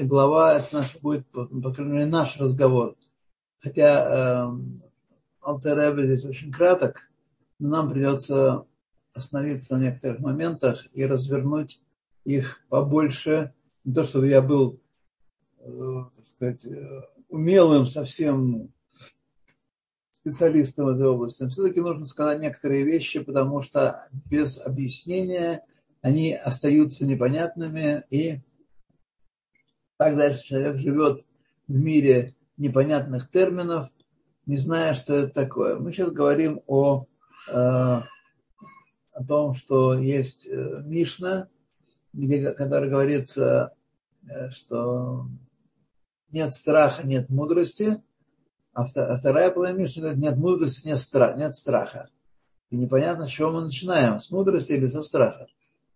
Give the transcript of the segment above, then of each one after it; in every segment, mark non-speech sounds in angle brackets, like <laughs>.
глава, это наш, будет, по крайней мере, наш разговор. Хотя э, Алтер здесь очень краток, но нам придется остановиться на некоторых моментах и развернуть их побольше. Не то, чтобы я был, э, так сказать, э, умелым совсем специалистом этой области. Но все-таки нужно сказать некоторые вещи, потому что без объяснения они остаются непонятными, и так дальше человек живет в мире непонятных терминов, не зная, что это такое. Мы сейчас говорим о, э, о том, что есть э, Мишна, где, который говорится, э, что нет страха, нет мудрости, а, а вторая половина Мишны говорит, нет мудрости, нет, страха, нет страха. И непонятно, с чего мы начинаем, с мудрости или со страха.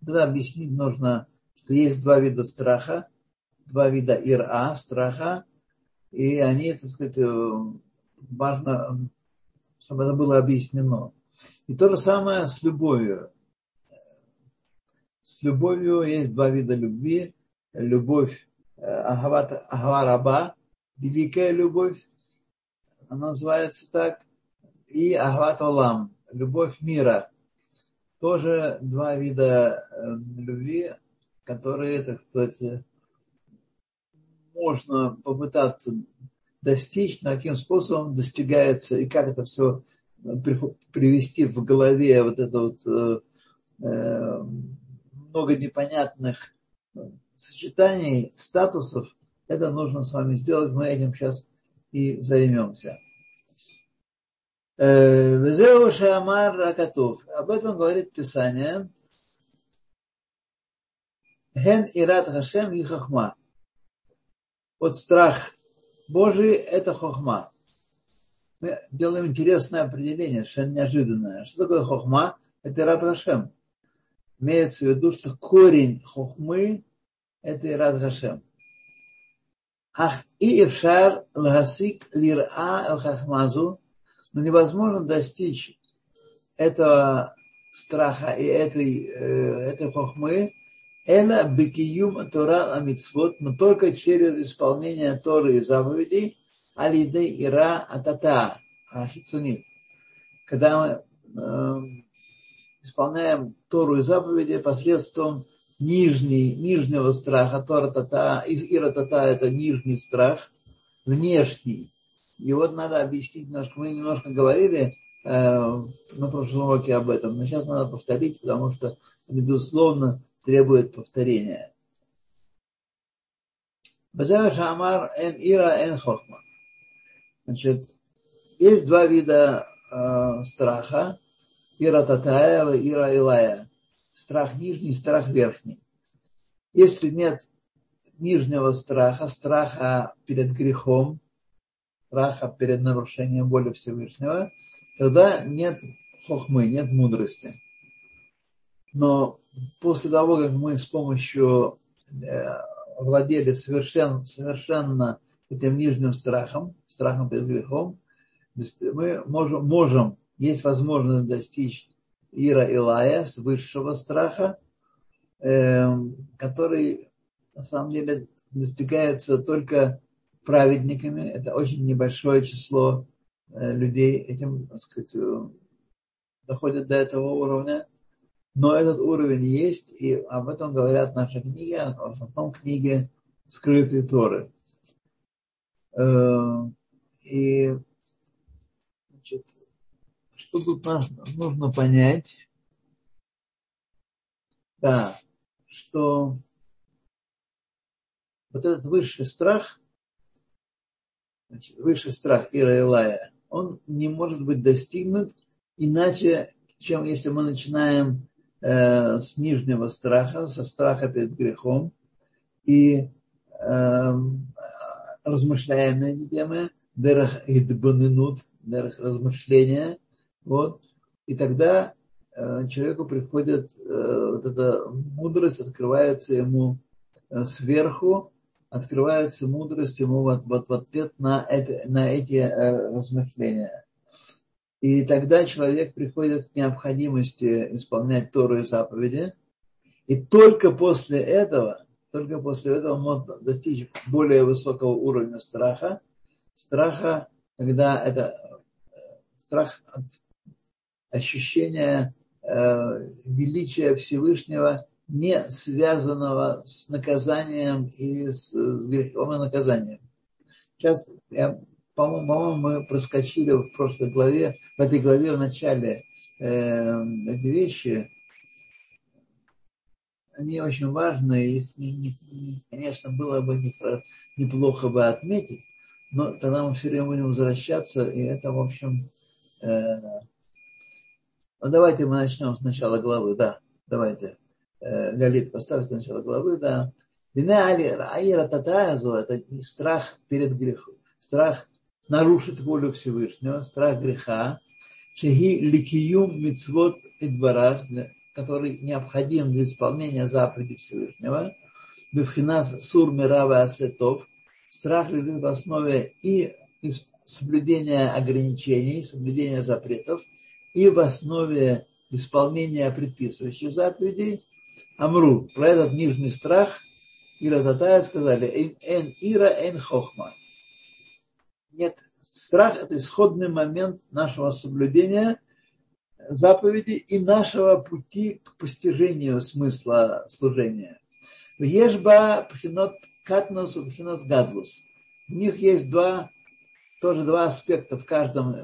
Тогда объяснить нужно, что есть два вида страха, два вида ира, страха, и они, так сказать, важно, чтобы это было объяснено. И то же самое с любовью. С любовью есть два вида любви. Любовь э, Ахава великая любовь, она называется так, и Ахват Олам, любовь мира. Тоже два вида э, любви, которые, так сказать, можно попытаться достичь, на каким способом достигается и как это все привести в голове вот это вот э, э, много непонятных сочетаний, статусов, это нужно с вами сделать. Мы этим сейчас и займемся. Э, Везеу Шамар Ракатув. Об этом говорит Писание. Хен Ират Хашем и Хахма. Вот страх Божий – это хохма. Мы делаем интересное определение, совершенно неожиданное. Что такое хохма? Это Ират Хашем. Имеется в виду, что корень хохмы – это Ират Хашем. Ах и эфшар лагасик лира хахмазу, но невозможно достичь этого страха и этой, э, этой хохмы Эла бекиюм Тора Амитсвот, но только через исполнение Торы и заповедей, алиде ира атата, ахицунит. Когда мы э, исполняем Тору и заповеди посредством нижней, нижнего страха, Тора тата, ира тата это нижний страх, внешний. И вот надо объяснить немножко, мы немножко говорили э, на прошлом уроке об этом, но сейчас надо повторить, потому что, безусловно, требует повторения. Базар Шамар эн ира эн хохма. Значит, есть два вида э, страха. Ира татая и ира илая. Страх нижний, страх верхний. Если нет нижнего страха, страха перед грехом, страха перед нарушением воли Всевышнего, тогда нет хохмы, нет мудрости. Но после того, как мы с помощью э, владели совершенно, совершенно этим нижним страхом, страхом перед грехом, мы можем, можем есть возможность достичь Ира Илая, с высшего страха, эм, который на самом деле достигается только праведниками. Это очень небольшое число э, людей этим, так сказать, э, доходит до этого уровня. Но этот уровень есть, и об этом говорят наши книги, а в основном книги скрытые Торы. Э, и значит, что тут нужно понять? Да, что вот этот высший страх, значит, высший страх Ира Илая, он не может быть достигнут иначе, чем если мы начинаем э, с нижнего страха, со страха перед грехом, и э, размышляем на эти темы, дерах идбанинут, размышления, вот, и тогда э, человеку приходит э, вот эта мудрость, открывается ему сверху, открывается мудрость ему вот, вот в ответ на, это, на эти размышления. И тогда человек приходит к необходимости исполнять Тору и заповеди. И только после этого, только после этого можно достичь более высокого уровня страха. Страха, когда это э, страх от ощущения э, величия Всевышнего, не связанного с наказанием и с, с грехом и наказанием. Сейчас, я, по-моему, по мы проскочили в прошлой главе, в этой главе в начале э, эти вещи, они очень важны, их, не, не, не, конечно, было бы неплохо бы отметить, но тогда мы все время будем возвращаться, и это, в общем, э, ну, давайте мы начнем с начала главы, да, давайте. Э, Галит, поставьте начало главы, да. Аира Татаязу – это страх перед грехом, страх нарушить волю Всевышнего, страх греха, шеги ликиюм мицвод идбарах, который необходим для исполнения заповедей Всевышнего, бифхинас сур мирава асетов, страх лежит в основе и соблюдения ограничений, соблюдения запретов, и в основе исполнения предписывающих заповедей, Амру, про этот нижний страх, Ира Татая сказали, эн ира, эн хохма. Нет, страх – это исходный момент нашего соблюдения заповеди и нашего пути к постижению смысла служения. Ешба пхинот катнус и пхинот гадлус. У них есть два, тоже два аспекта в каждом.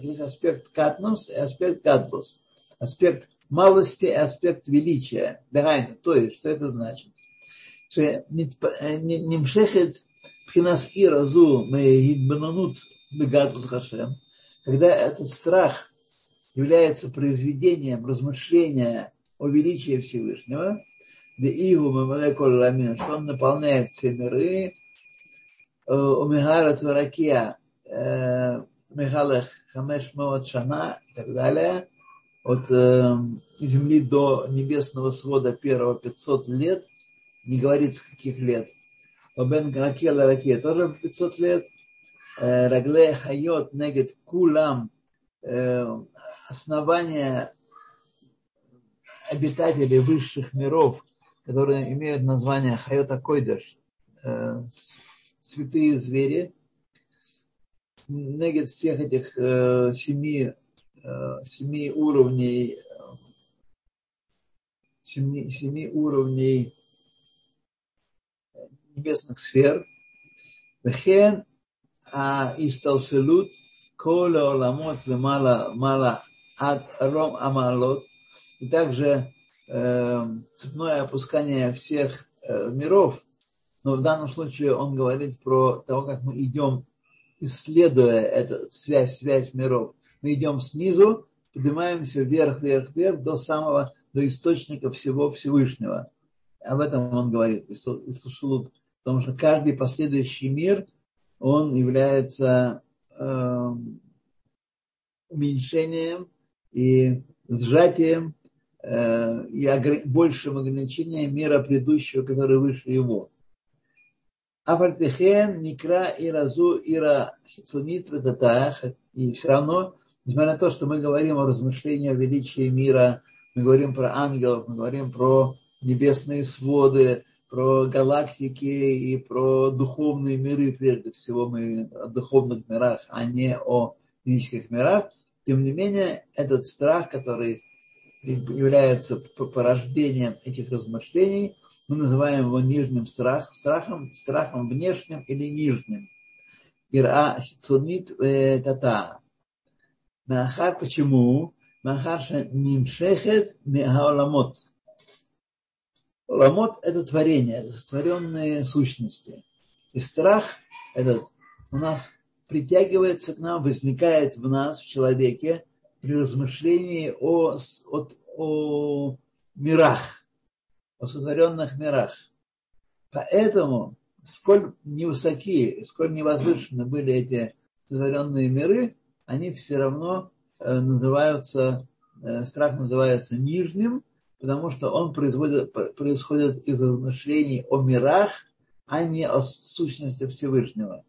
Есть аспект катнус и аспект гадлус. Аспект малости и аспект величия. Дагайна, то есть, что это значит? Что Нимшехет пхинас иразу меидбананут бегатус хашем, когда этот страх является произведением размышления о величии Всевышнего, что он наполняет все миры, у Михара Тваракия, Михалах Хамеш Шана и так далее, от э, земли до небесного свода первого 500 лет, не говорится каких лет. Бен Ракела Ракия тоже 500 лет. Рагле Хайот Негет Кулам основание обитателей высших миров, которые имеют название Хайота Койдаш, святые звери, негет всех этих семи семи уровней семи, семи уровней небесных сфер. Вехен а ишталшелут кола оламот мала мала ад ром амалот. И также э, цепное опускание всех э, миров. Но в данном случае он говорит про то, как мы идем, исследуя эту связь, связь миров мы идем снизу, поднимаемся вверх, вверх, вверх до самого, до источника всего Всевышнего. Об этом он говорит, потому что каждый последующий мир, он является э, уменьшением и сжатием э, и большим ограничением мира предыдущего, который выше его. Афальпехен, Никра, Иразу, Ира, Хицунит, и все равно несмотря на то, что мы говорим о размышлении о величии мира, мы говорим про ангелов, мы говорим про небесные своды, про галактики и про духовные миры, прежде всего мы о духовных мирах, а не о физических мирах, тем не менее, этот страх, который является порождением этих размышлений, мы называем его нижним страхом, страхом, страхом внешним или нижним. Ира хицунит э, тата. Махар почему? Махар нимшехет мегаоламот. Ламот – это творение, это створенные сущности. И страх этот у нас притягивается к нам, возникает в нас, в человеке, при размышлении о, о, о мирах, о сотворенных мирах. Поэтому, сколь невысоки, сколь невозвышены были эти сотворенные миры, они все равно э, называются, э, страх называется нижним, потому что он производит, происходит из размышлений о мирах, а не о сущности Всевышнего.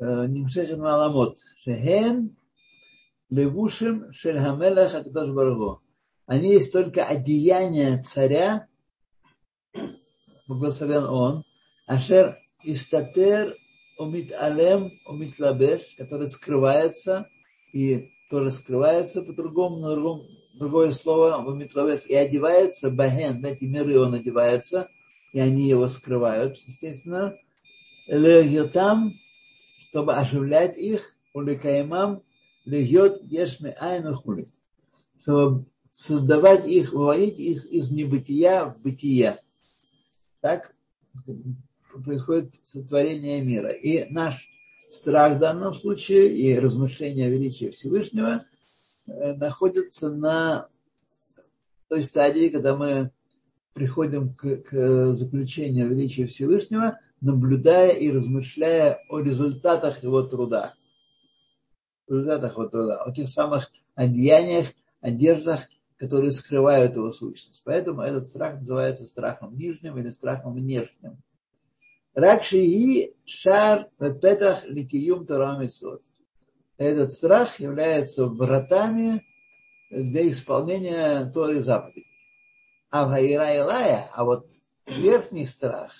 Э, Нимшехен Маламот. Шехен левушим шельхамелах Акдош Баргу. Они есть только одеяния царя, благословен он, Ашер Истатер Умит Алем Умит Лабеш, который скрывается и тоже скрывается по-другому, на другом, другое слово, Умит Лабеш, и одевается, Бахен, на эти миры он одевается, и они его скрывают, естественно, Легьотам, чтобы оживлять их, Уликаимам, Легьот Ешме Айна Хули, чтобы создавать их, выводить их из небытия в бытие. Так происходит сотворение мира. И наш страх в данном случае и размышление о величии Всевышнего э, находятся на той стадии, когда мы приходим к, к заключению величия Всевышнего, наблюдая и размышляя о результатах его труда. О результатах его труда, о тех самых одеяниях, одеждах, которые скрывают его сущность. Поэтому этот страх называется страхом нижним или страхом внешним. Ракшии шар петах ликиюм тарамисот. Этот страх является вратами для исполнения Торы заповедей. А Ваира Илая, а вот верхний страх,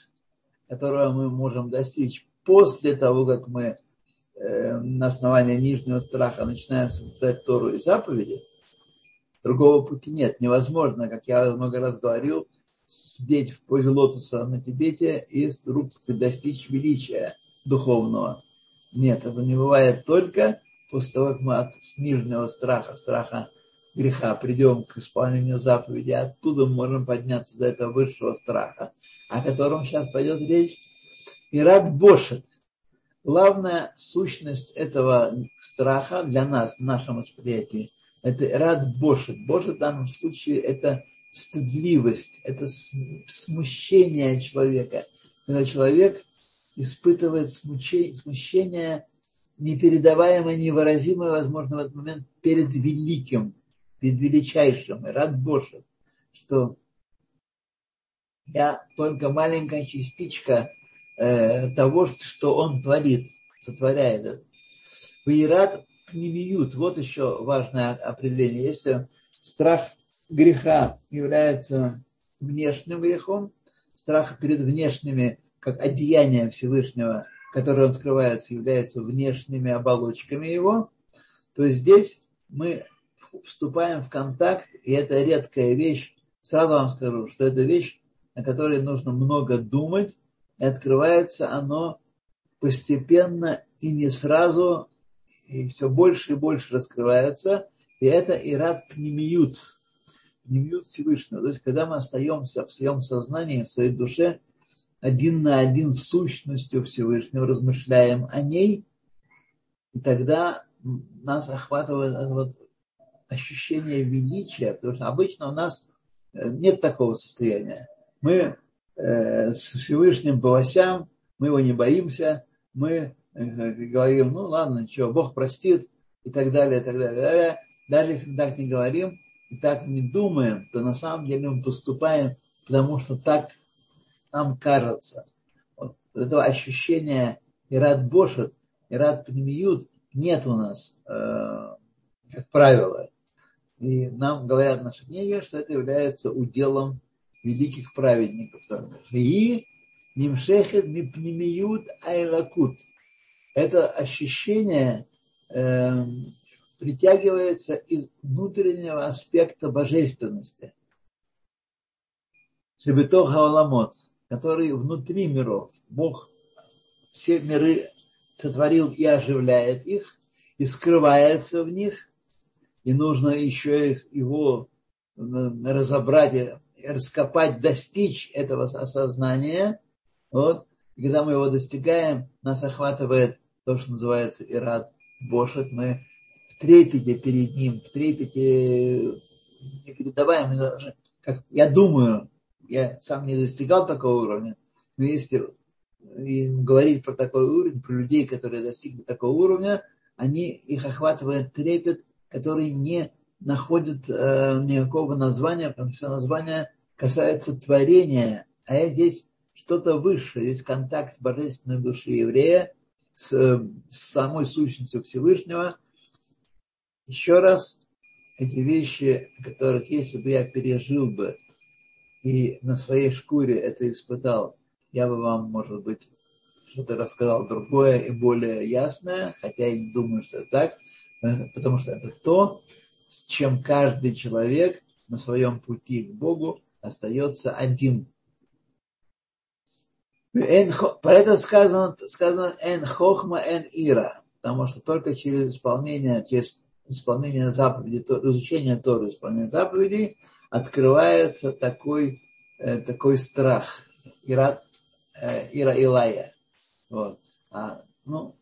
которого мы можем достичь после того, как мы э, на основании нижнего страха начинаем соблюдать Тору и заповеди, другого пути нет. Невозможно, как я много раз говорил, сидеть в позе лотоса на Тибете и вдруг достичь величия духовного. Нет, это не бывает только после того, как мы от нижнего страха, страха греха придем к исполнению заповеди, оттуда мы можем подняться до этого высшего страха, о котором сейчас пойдет речь. И рад бошет. Главная сущность этого страха для нас, в нашем восприятии, это рад бошет. Бошет в данном случае это стыдливость, это смущение человека. Когда человек испытывает смущение, смущение непередаваемое, невыразимое, возможно, в этот момент перед великим, перед величайшим. Рад Боже, что я только маленькая частичка э, того, что он творит, сотворяет. Ваират пневиют, вот еще важное определение. Если страх греха является внешним грехом, страх перед внешними, как одеяние Всевышнего, которое он скрывается, является внешними оболочками его, то здесь мы вступаем в контакт, и это редкая вещь. Сразу вам скажу, что это вещь, о которой нужно много думать, и открывается оно постепенно и не сразу, и все больше и больше раскрывается, и это ират пнемиют, пнемиют Всевышнего. То есть, когда мы остаемся в своем сознании, в своей душе, один на один с сущностью Всевышнего, размышляем о ней, и тогда нас охватывает вот ощущение величия, потому что обычно у нас э, нет такого состояния. Мы э, с Всевышним по осям, мы его не боимся, мы э, говорим, ну ладно, ничего, Бог простит и так далее, и так далее. Даже если так не говорим и так не думаем, то на самом деле мы поступаем, потому что так нам кажется. Вот этого ощущения и рад бошет, и рад пнемиют нет у нас, э, как правило. И нам говорят наши книги, что это является уделом великих праведников. И нимшехет мипнемиют айлакут. Это ощущение э, притягивается из внутреннего аспекта божественности. Шебетох Хауламот, который внутри миров. Бог все миры сотворил и оживляет их, и скрывается в них – и нужно еще их, его разобрать, раскопать, достичь этого осознания. Вот. И когда мы его достигаем, нас охватывает то, что называется ирад бошет. Мы в трепете перед ним, в трепете непередаваем. Как, я думаю, я сам не достигал такого уровня, но если говорить про такой уровень, про людей, которые достигли такого уровня, они, их охватывает трепет который не находит э, никакого названия, потому что название касается творения, а здесь что-то высшее, здесь контакт божественной души еврея с, с самой сущностью Всевышнего. Еще раз, эти вещи, которых если бы я пережил бы и на своей шкуре это испытал, я бы вам, может быть, что-то рассказал другое и более ясное, хотя я не думаю, что это так, потому что это то, с чем каждый человек на своем пути к Богу остается один. Поэтому сказано, сказано «эн хохма, эн ира», потому что только через исполнение, через исполнение заповедей, изучение Торы, исполнение заповедей, открывается такой, э, такой страх, ира, э, ира Илая. Вот. А, ну,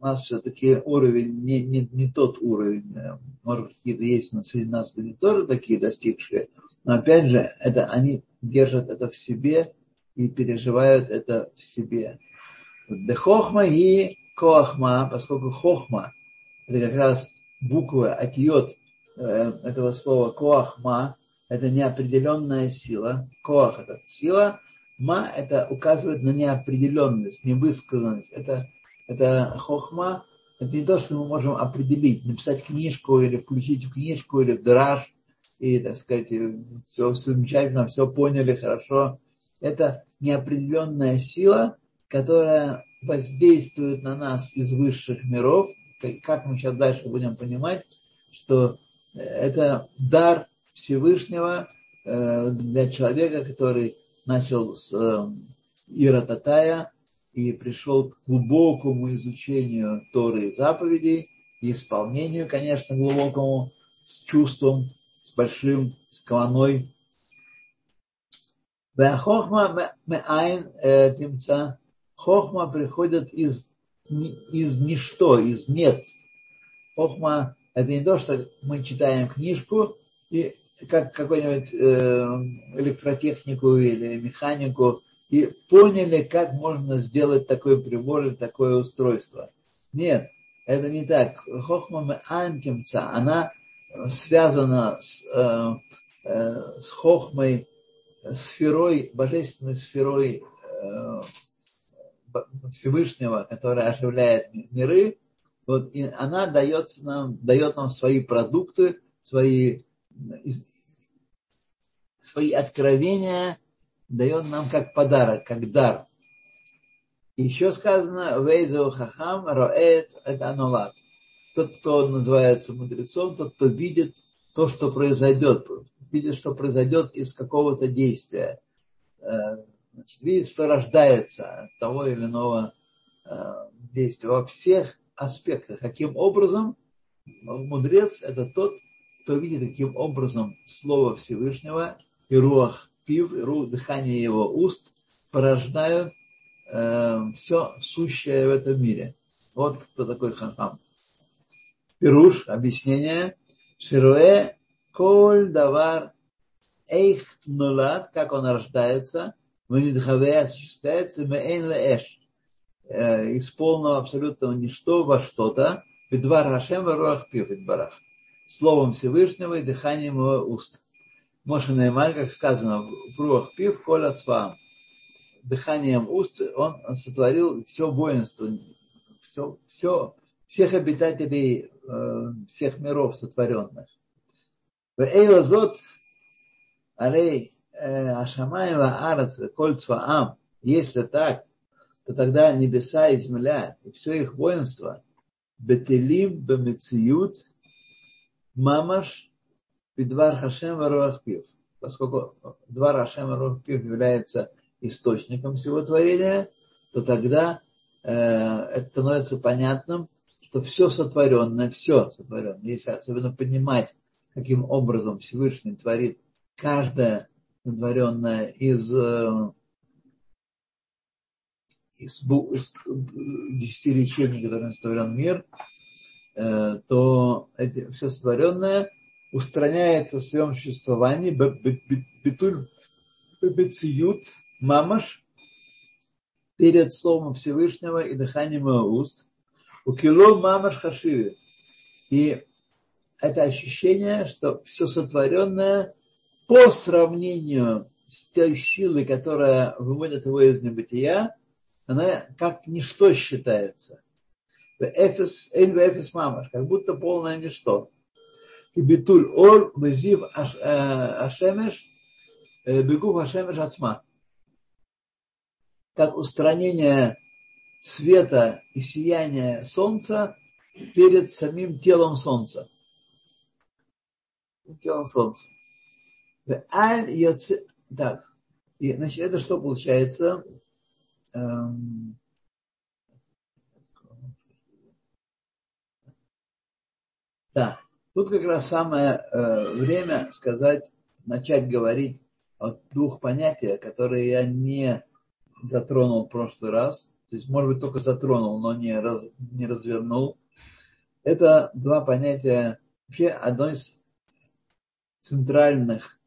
у нас все-таки уровень не, не, не тот уровень. Может, какие-то есть на среди нас люди тоже такие достигшие. Но опять же, это, они держат это в себе и переживают это в себе. Дехохма и коахма, поскольку хохма это как раз буква отъет э, этого слова коахма, это неопределенная сила. Коах это сила, ма это указывает на неопределенность, невысказанность. Это это хохма, это не то, что мы можем определить, написать книжку или включить книжку или в драж, и, так сказать, все замечательно, все поняли хорошо. Это неопределенная сила, которая воздействует на нас из высших миров, как мы сейчас дальше будем понимать, что это дар Всевышнего э, для человека, который начал с э, Ира Татая, и пришел к глубокому изучению Торы и заповедей, и исполнению, конечно, глубокому, с чувством, с большим, с э, тимца. Хохма приходит из, из ничто, из нет. Хохма – это не то, что мы читаем книжку и как какую-нибудь э, электротехнику или механику и поняли, как можно сделать такой прибор или такое устройство. Нет, это не так. Хохма Анкимца, она связана с, э, э, с хохмой, сферой, божественной сферой э, Всевышнего, которая оживляет миры, вот, и она дает нам, дает нам свои продукты, свои, свои откровения, дает нам как подарок, как дар. Еще сказано, Вейзу Хахам Роэт это анолат. Тот, кто называется мудрецом, тот, кто видит то, что произойдет, видит, что произойдет из какого-то действия. Значит, видит, что рождается от того или иного э, действия во всех аспектах. Каким образом мудрец – это тот, кто видит, каким образом Слово Всевышнего и Руах пив, дыхание его уст порождают э, все сущее в этом мире. Вот кто такой хахам. Пируш, объяснение. Шируэ коль давар эйх нулат, как он рождается, ванидхаве осуществляется меэйн эш. Э, из полного абсолютного ничто во что-то, бедвар Хашем руах пив барах. Словом Всевышнего и дыханием его уст. Моше Неймаль, как сказано, в руах пив коля цвам. Дыханием уст он сотворил все воинство, все, все, всех обитателей э, всех миров сотворенных. В Эйлазот, Арей, э, Ашамаева Арац, Коль Цваам, если так, то тогда небеса и земля, и все их воинство, Бетелим, Бемециют, Мамаш, Бедвар Хашем Варуах Пив. Поскольку Двар Хашем Варуах Пив является источником всего творения, то тогда э, это становится понятным, что все сотворенное, все сотворенное, если особенно понимать, каким образом Всевышний творит каждое сотворенное из, э, из, из десяти речений, которыми сотворен мир, э, то эти, все сотворенное устраняется в своем существовании бетуль бециют мамаш перед Словом Всевышнего и дыханием его уст. У кило мамаш хашиви. И это ощущение, что все сотворенное по сравнению с той силой, которая выводит его из небытия, она как ничто считается. Эфес мамаш, как будто полное ничто и битуль ор везив ашемеш бегу Хашем Шацма. Как устранение света и сияния солнца перед самим телом солнца. Телом солнца. Так, и, значит, это что получается? Эм, да, тут как раз самое э, время сказать, начать говорить о двух понятиях, которые я не затронул в прошлый раз. То есть, может быть, только затронул, но не, раз, не развернул. Это два понятия, вообще одно из центральных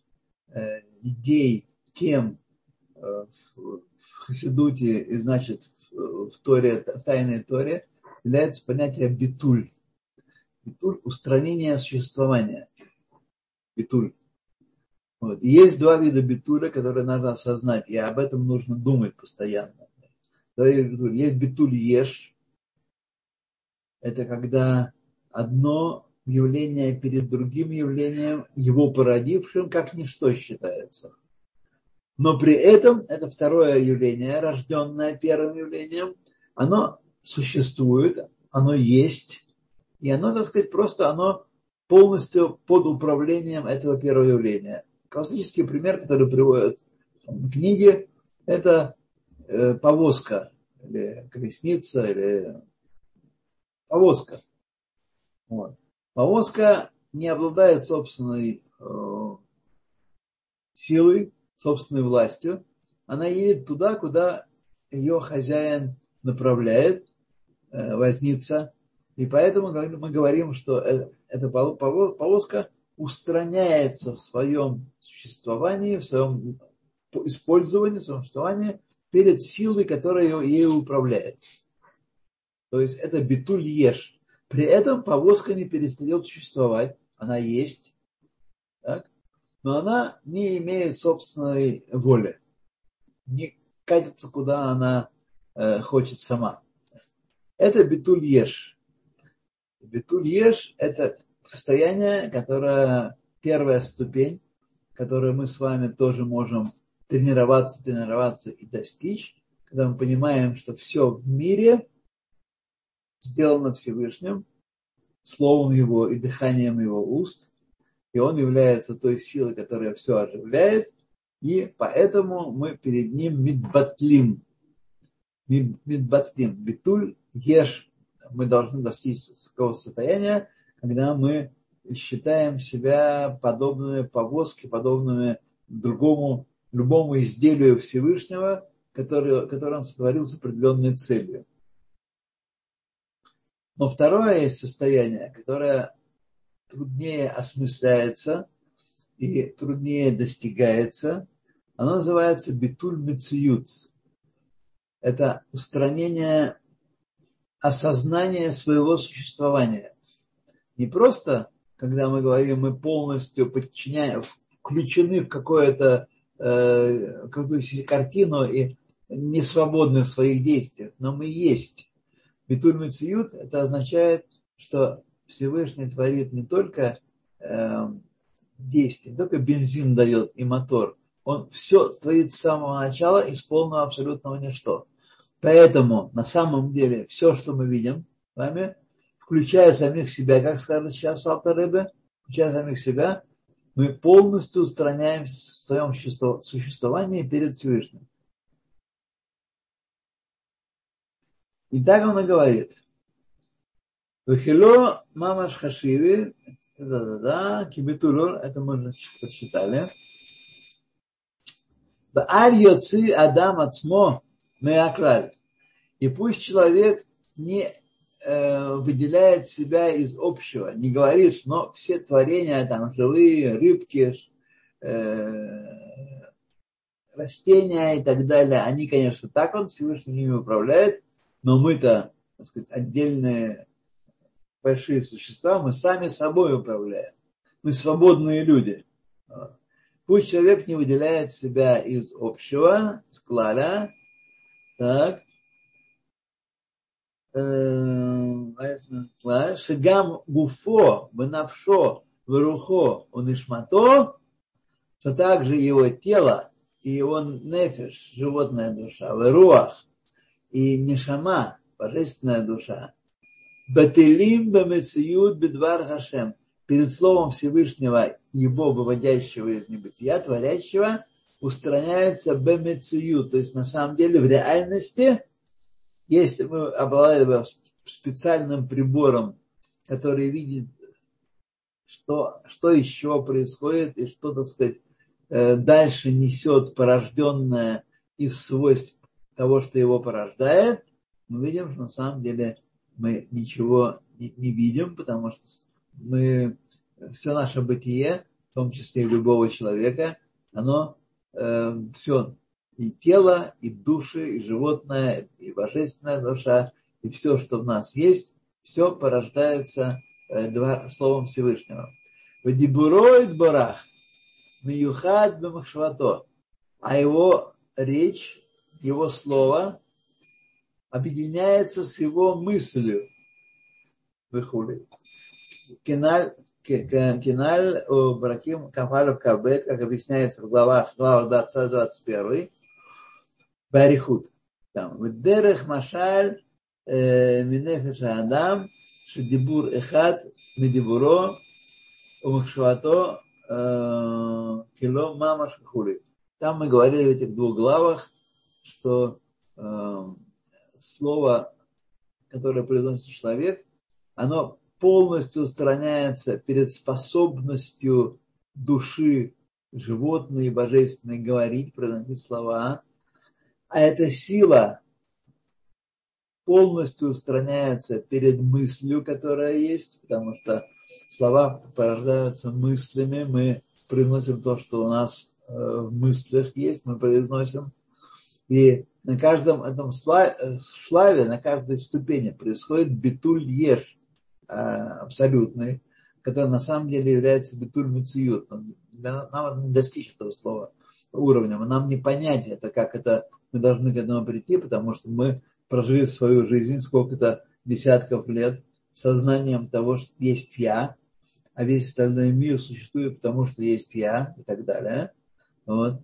идей, тем э, в, Хасидуте и, значит, в, Торе, в Тайной Торе является понятие битуль. Битуль – устранение существования. Битуль. Вот. И есть два вида битуля, которые надо осознать, и об этом нужно думать постоянно. Есть битуль еш, это когда одно явление перед другим явлением, его породившим, как ничто считается. Но при этом это второе явление, рожденное первым явлением, оно существует, оно есть, и оно, так сказать, просто оно полностью под управлением этого первого явления. Классический пример, который приводят в книге, это э, повозка, или колесница, или повозка. Вот. Повозка не обладает собственной э, силой, собственной властью. Она едет туда, куда ее хозяин направляет, э, возница. И поэтому мы говорим, что э, эта повозка устраняется в своем существовании, в своем использовании, в своем существовании перед силой, которая ею управляет. То есть это битуль еш. При этом повозка не перестает существовать. Она есть. Так? Но она не имеет собственной воли. Не катится, куда она э, хочет сама. Это битуль еш. Битуль еш – это состояние, которое первая ступень, которую мы с вами тоже можем тренироваться, тренироваться и достичь, когда мы понимаем, что все в мире сделано Всевышним, словом его и дыханием его уст, и он является той силой, которая все оживляет, и поэтому мы перед ним мидбатлим. Мидбатлим. Битуль еш. Мы должны достичь такого состояния, когда мы считаем себя подобными повозке, подобными другому, любому изделию Всевышнего, который, который он сотворил с определенной целью. Но второе есть состояние, которое труднее осмысляется и труднее достигается. Оно называется битуль мециют. Это устранение осознания своего существования. Не просто, когда мы говорим, мы полностью подчиняем, включены в какое-то э, какую-то картину и не свободны в своих действиях, но мы есть. Битуль Мециют, это означает, что Всевышний творит не только э, действие, не только бензин дает и мотор, он все творит с самого начала из полного абсолютного ничто. Поэтому на самом деле все, что мы видим с вами, включая самих себя, как скажет сейчас Алта Рыбе, включая самих себя, мы полностью устраняем в своем существовании перед Всевышним. И так он и говорит. Вахило мамаш хашиви, да-да-да, кибитулор, это мы прочитали. Бааль йоци адам ацмо меаклаль. И пусть человек не э, выделяет себя из общего, не говорит, но все творения, там, живые, рыбки, э, растения и так далее, они, конечно, так он Всевышний ними управляет, но мы-то, так сказать, отдельные большие существа, мы сами собой управляем. Мы свободные люди. Пусть человек не выделяет себя из общего склада. Так. Э, Шигам гуфо, бенавшо, вырухо, унишмато, что также его тело и его нефиш, животная душа, выруах, и нишама, божественная душа, бателим бамециют бедвар хашем, перед словом Всевышнего, его выводящего из небытия, творящего, устраняются бемецию, то есть на самом деле в реальности, если мы обладаем специальным прибором, который видит, что, что еще происходит и что, так сказать, э, дальше несет порожденное из свойств того, что его порождает, мы видим, что на самом деле мы ничего не, не видим, потому что мы, все наше бытие, в том числе и любого человека, оно э, все, и тело, и души, и животное, и божественная душа, и все, что в нас есть, все порождается э, два, словом Всевышнего. Вадибуроид барах, миюхад бамахшвато, а его речь, его слово объединяется с его мыслью. Выхули. Киналь, Киналь Браким Кафалев Кабет, как объясняется в главах, главах 20-21, Барихут. Там, Дерех Машаль Минефеш Адам, Шедибур Эхат, Медибуро, Умахшвато, Кило Мамаш Хули. Там мы говорили в этих двух главах, что э, слово, которое произносит человек, оно полностью устраняется перед способностью души животной и божественной говорить, произносить слова. А эта сила полностью устраняется перед мыслью, которая есть, потому что слова порождаются мыслями, мы произносим то, что у нас э, в мыслях есть, мы произносим. И на каждом этом шлаве, на каждой ступени происходит битуль еш, Э, абсолютный, который на самом деле является битуль мициют. Нам не достичь этого слова уровня, нам не понять это, как это мы должны к этому прийти, потому что мы прожили свою жизнь сколько-то десятков лет сознанием того, что есть я, а весь остальной мир существует, потому что есть я и так далее. Вот.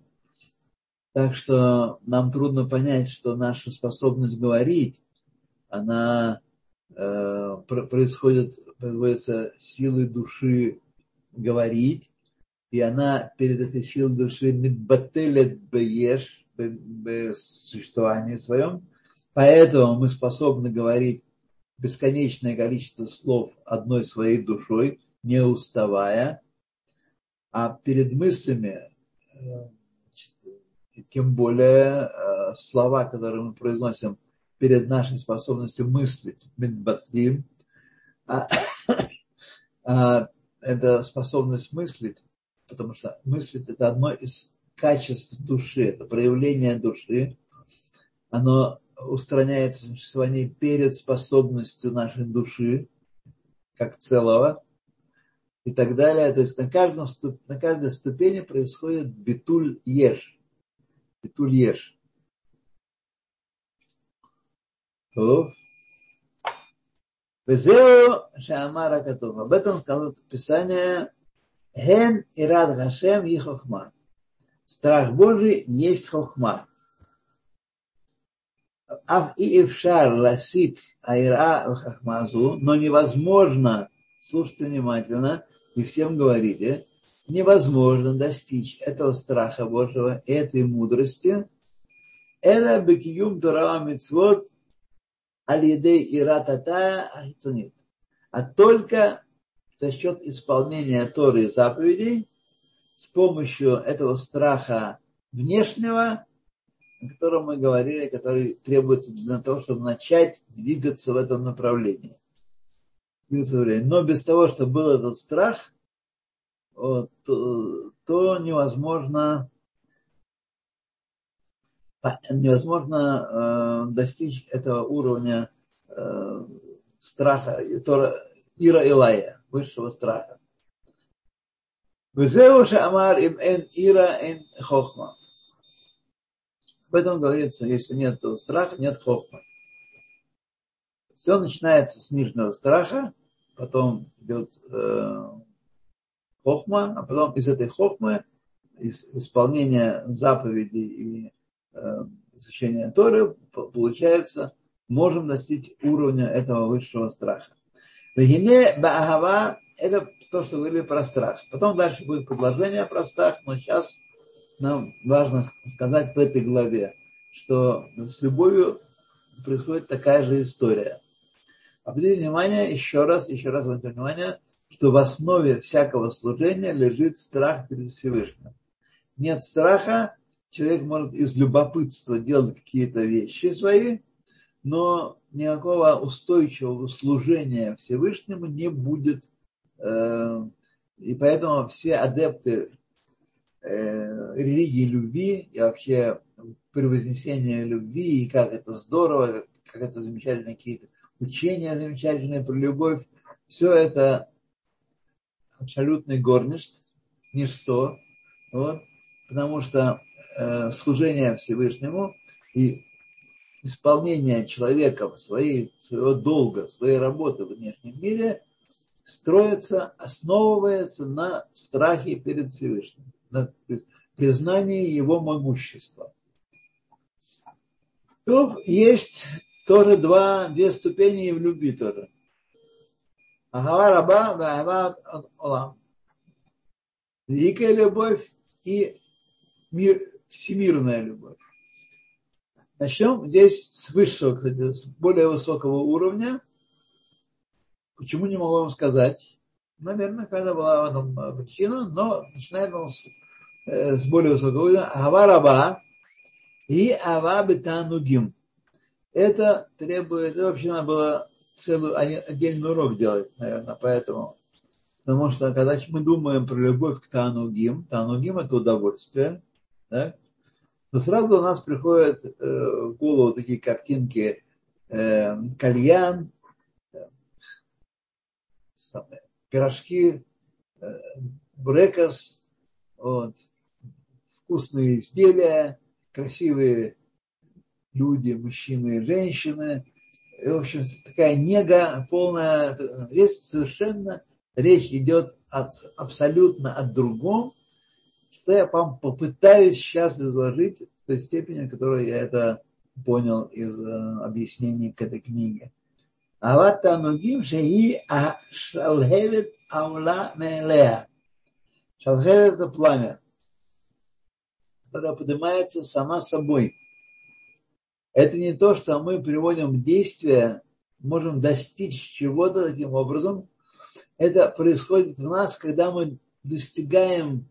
Так что нам трудно понять, что наша способность говорить, она Э, происходит, производится силой души говорить, и она перед этой силой души мидбателет бееш, существовании своем, поэтому мы способны говорить бесконечное количество слов одной своей душой, не уставая, а перед мыслями, э, тем более э, слова, которые мы произносим перед нашей способностью мыслить, мидбатлим, а, <coughs> а, это способность мыслить, потому что мыслить это одно из качеств души, это проявление души, оно устраняется в существовании перед способностью нашей души, как целого, и так далее. То есть на, каждом, на каждой ступени происходит битуль еш. Битуль еш. טוב. וזהו שאמר הכתוב. об этом сказано Писание, Ген ирад Гашем и хохма. Страх Божий есть хохма. Ав и эфшар ласик айра хахмазу, но невозможно, слушайте внимательно, и всем говорите, невозможно достичь этого страха Божьего, этой мудрости, это бекиюм Тора Мицвод алидей иратата ахицунит, а только за счет исполнения Торы и заповедей с помощью этого страха внешнего, о котором мы говорили, который требуется для того, чтобы начать двигаться в этом направлении. Но без того, чтобы был этот страх, то, то невозможно невозможно э, достичь этого уровня э, страха, ира илая, высшего страха. Везеу амар им эн ира эн хохма. Об этом говорится, если нет страха, нет хохма. Все начинается с нижнего страха, потом идет э, хохма, а потом из этой хохмы исполнения заповедей и э, изучения Торы, получается, можем достичь уровня этого высшего страха. Вегине баагава – это то, что говорили про страх. Потом дальше будет предложение про страх, но сейчас нам важно сказать в этой главе, что с любовью происходит такая же история. Обратите внимание, еще раз, еще раз обратите внимание, что в основе всякого служения лежит страх перед Всевышним. Нет страха, человек может из любопытства делать какие-то вещи свои, но никакого устойчивого служения Всевышнему не будет. Э, и поэтому все адепты э, религии любви и вообще превознесения любви, и как это здорово, как это замечательные какие-то учения замечательные про любовь, все это абсолютный горништ, ничто, вот, потому что э, служение Всевышнему и исполнение человеком своей, своего долга, своей работы в внешнем мире строится, основывается на страхе перед Всевышним, на признании его могущества. То есть тоже два, две ступени в любви тоже. Агава раба, агава олам. Великая любовь и мир, всемирная любовь. Начнем здесь с высшего, кстати, с более высокого уровня. Почему не могу вам сказать? Наверное, когда была в этом причина, но начинает он с, э, с более высокого уровня. Ава раба и ава бетанугим. Это требует, это вообще надо было целый отдельный урок делать, наверное, поэтому. Потому что когда мы думаем про любовь к Танугим, Танугим это удовольствие, да? то сразу у нас приходят э, в голову такие картинки э, кальян, пирожки, э, брекос, вот, вкусные изделия, красивые люди, мужчины и женщины. В общем, такая нега полная. Здесь совершенно речь идет от, абсолютно о другом, что я вам попытаюсь сейчас изложить в той степени, в которой я это понял из э, объяснений к этой книге. Ават Танугим Шеи Шалхевет Аула Мелея. Шалхевет это пламя, которое поднимается сама собой. Это не то, что мы приводим в действие, можем достичь чего-то таким образом. Это происходит в нас, когда мы достигаем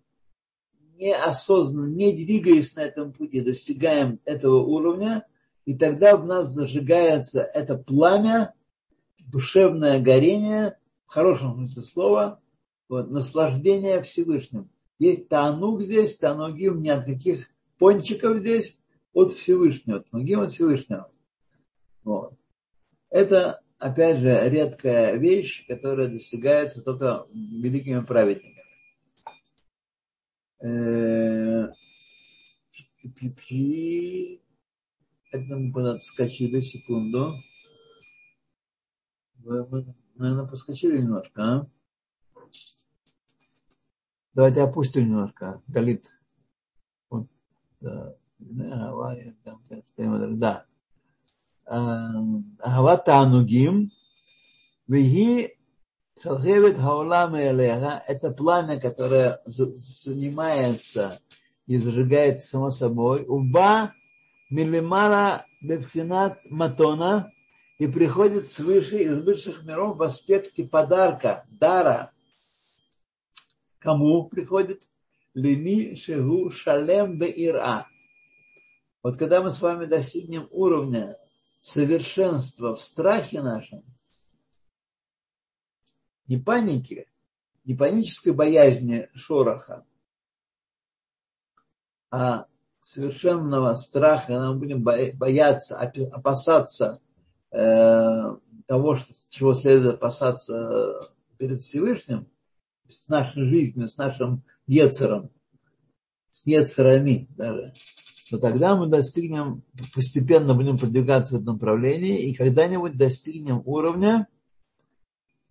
неосознанно, не двигаясь на этом пути, достигаем этого уровня, и тогда в нас зажигается это пламя, душевное горение, в хорошем смысле слова, вот, наслаждение Всевышним. Есть танук здесь, танугим не от каких пончиков здесь, от Всевышнего, от от Всевышнего. Вот. Это, опять же, редкая вещь, которая достигается только великими праведниками. Э, это мы куда-то скачили, секунду. Мы, наверное, поскочили немножко, а? Давайте опустим немножко. Галит. Вот, да. Да. Ахава Танугим, Вихи Салхевит Хаулам Элеха, это пламя, которое занимается и зажигается само собой. Уба Милимара Бепхинат Матона и приходит свыше из высших миров в аспекте подарка, дара. Кому приходит? Лими Шегу Шалем Беира вот когда мы с вами достигнем уровня совершенства в страхе нашем, не паники, не панической боязни шороха, а совершенного страха, когда мы будем бояться, опасаться э, того, что, чего следует опасаться перед Всевышним, с нашей жизнью, с нашим Ецером, с Ецерами даже, то тогда мы достигнем, постепенно будем продвигаться в этом направлении, и когда-нибудь достигнем уровня,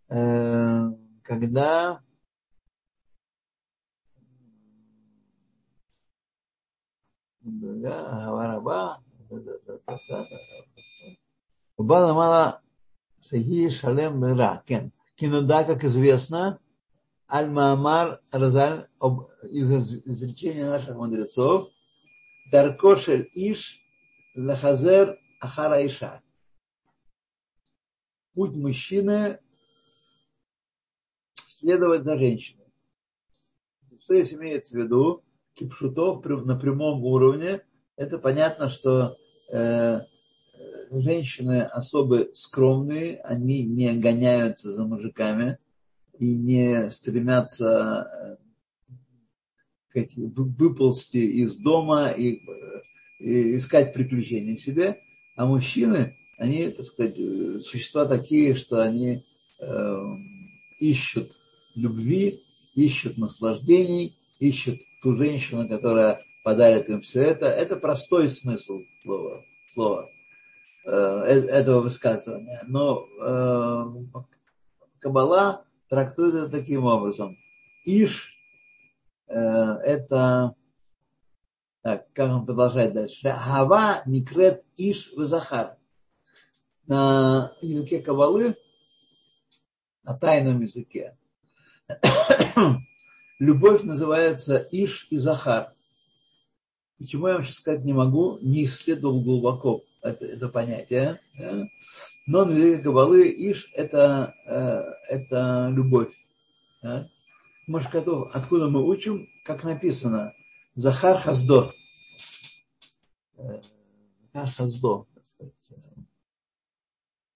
э, когда. Убала мала Сахи Шалем Ра. Кинуда, как известно, Аль-Маамар Разаль из изречения наших мудрецов, Даркошель Иш Лахазер Ахара Иша. Путь мужчины следовать за женщиной. Что здесь имеется в виду? Кипшутов на прямом уровне. Это понятно, что э, женщины особо скромные, они не гоняются за мужиками и не стремятся сказать, э, выползти из дома и, и искать приключения себе, а мужчины, они, так сказать, существа такие, что они э, ищут любви, ищут наслаждений, ищут ту женщину, которая подарит им все это. Это простой смысл слова. слова. Э, этого высказывания. Но э, Кабала трактует это таким образом. Иш э, это так, как он продолжает дальше. Хава микрет иш вазахар. На языке Кабалы, на тайном языке, <coughs> любовь называется иш и захар. Почему я вам сейчас сказать не могу, не исследовал глубоко это, это понятие. Да? Но на языке Кабалы Иш это, э, это любовь. Да? Может, откуда мы учим, как написано, Захар Хаздор. Э, Захар Хаздор, так сказать.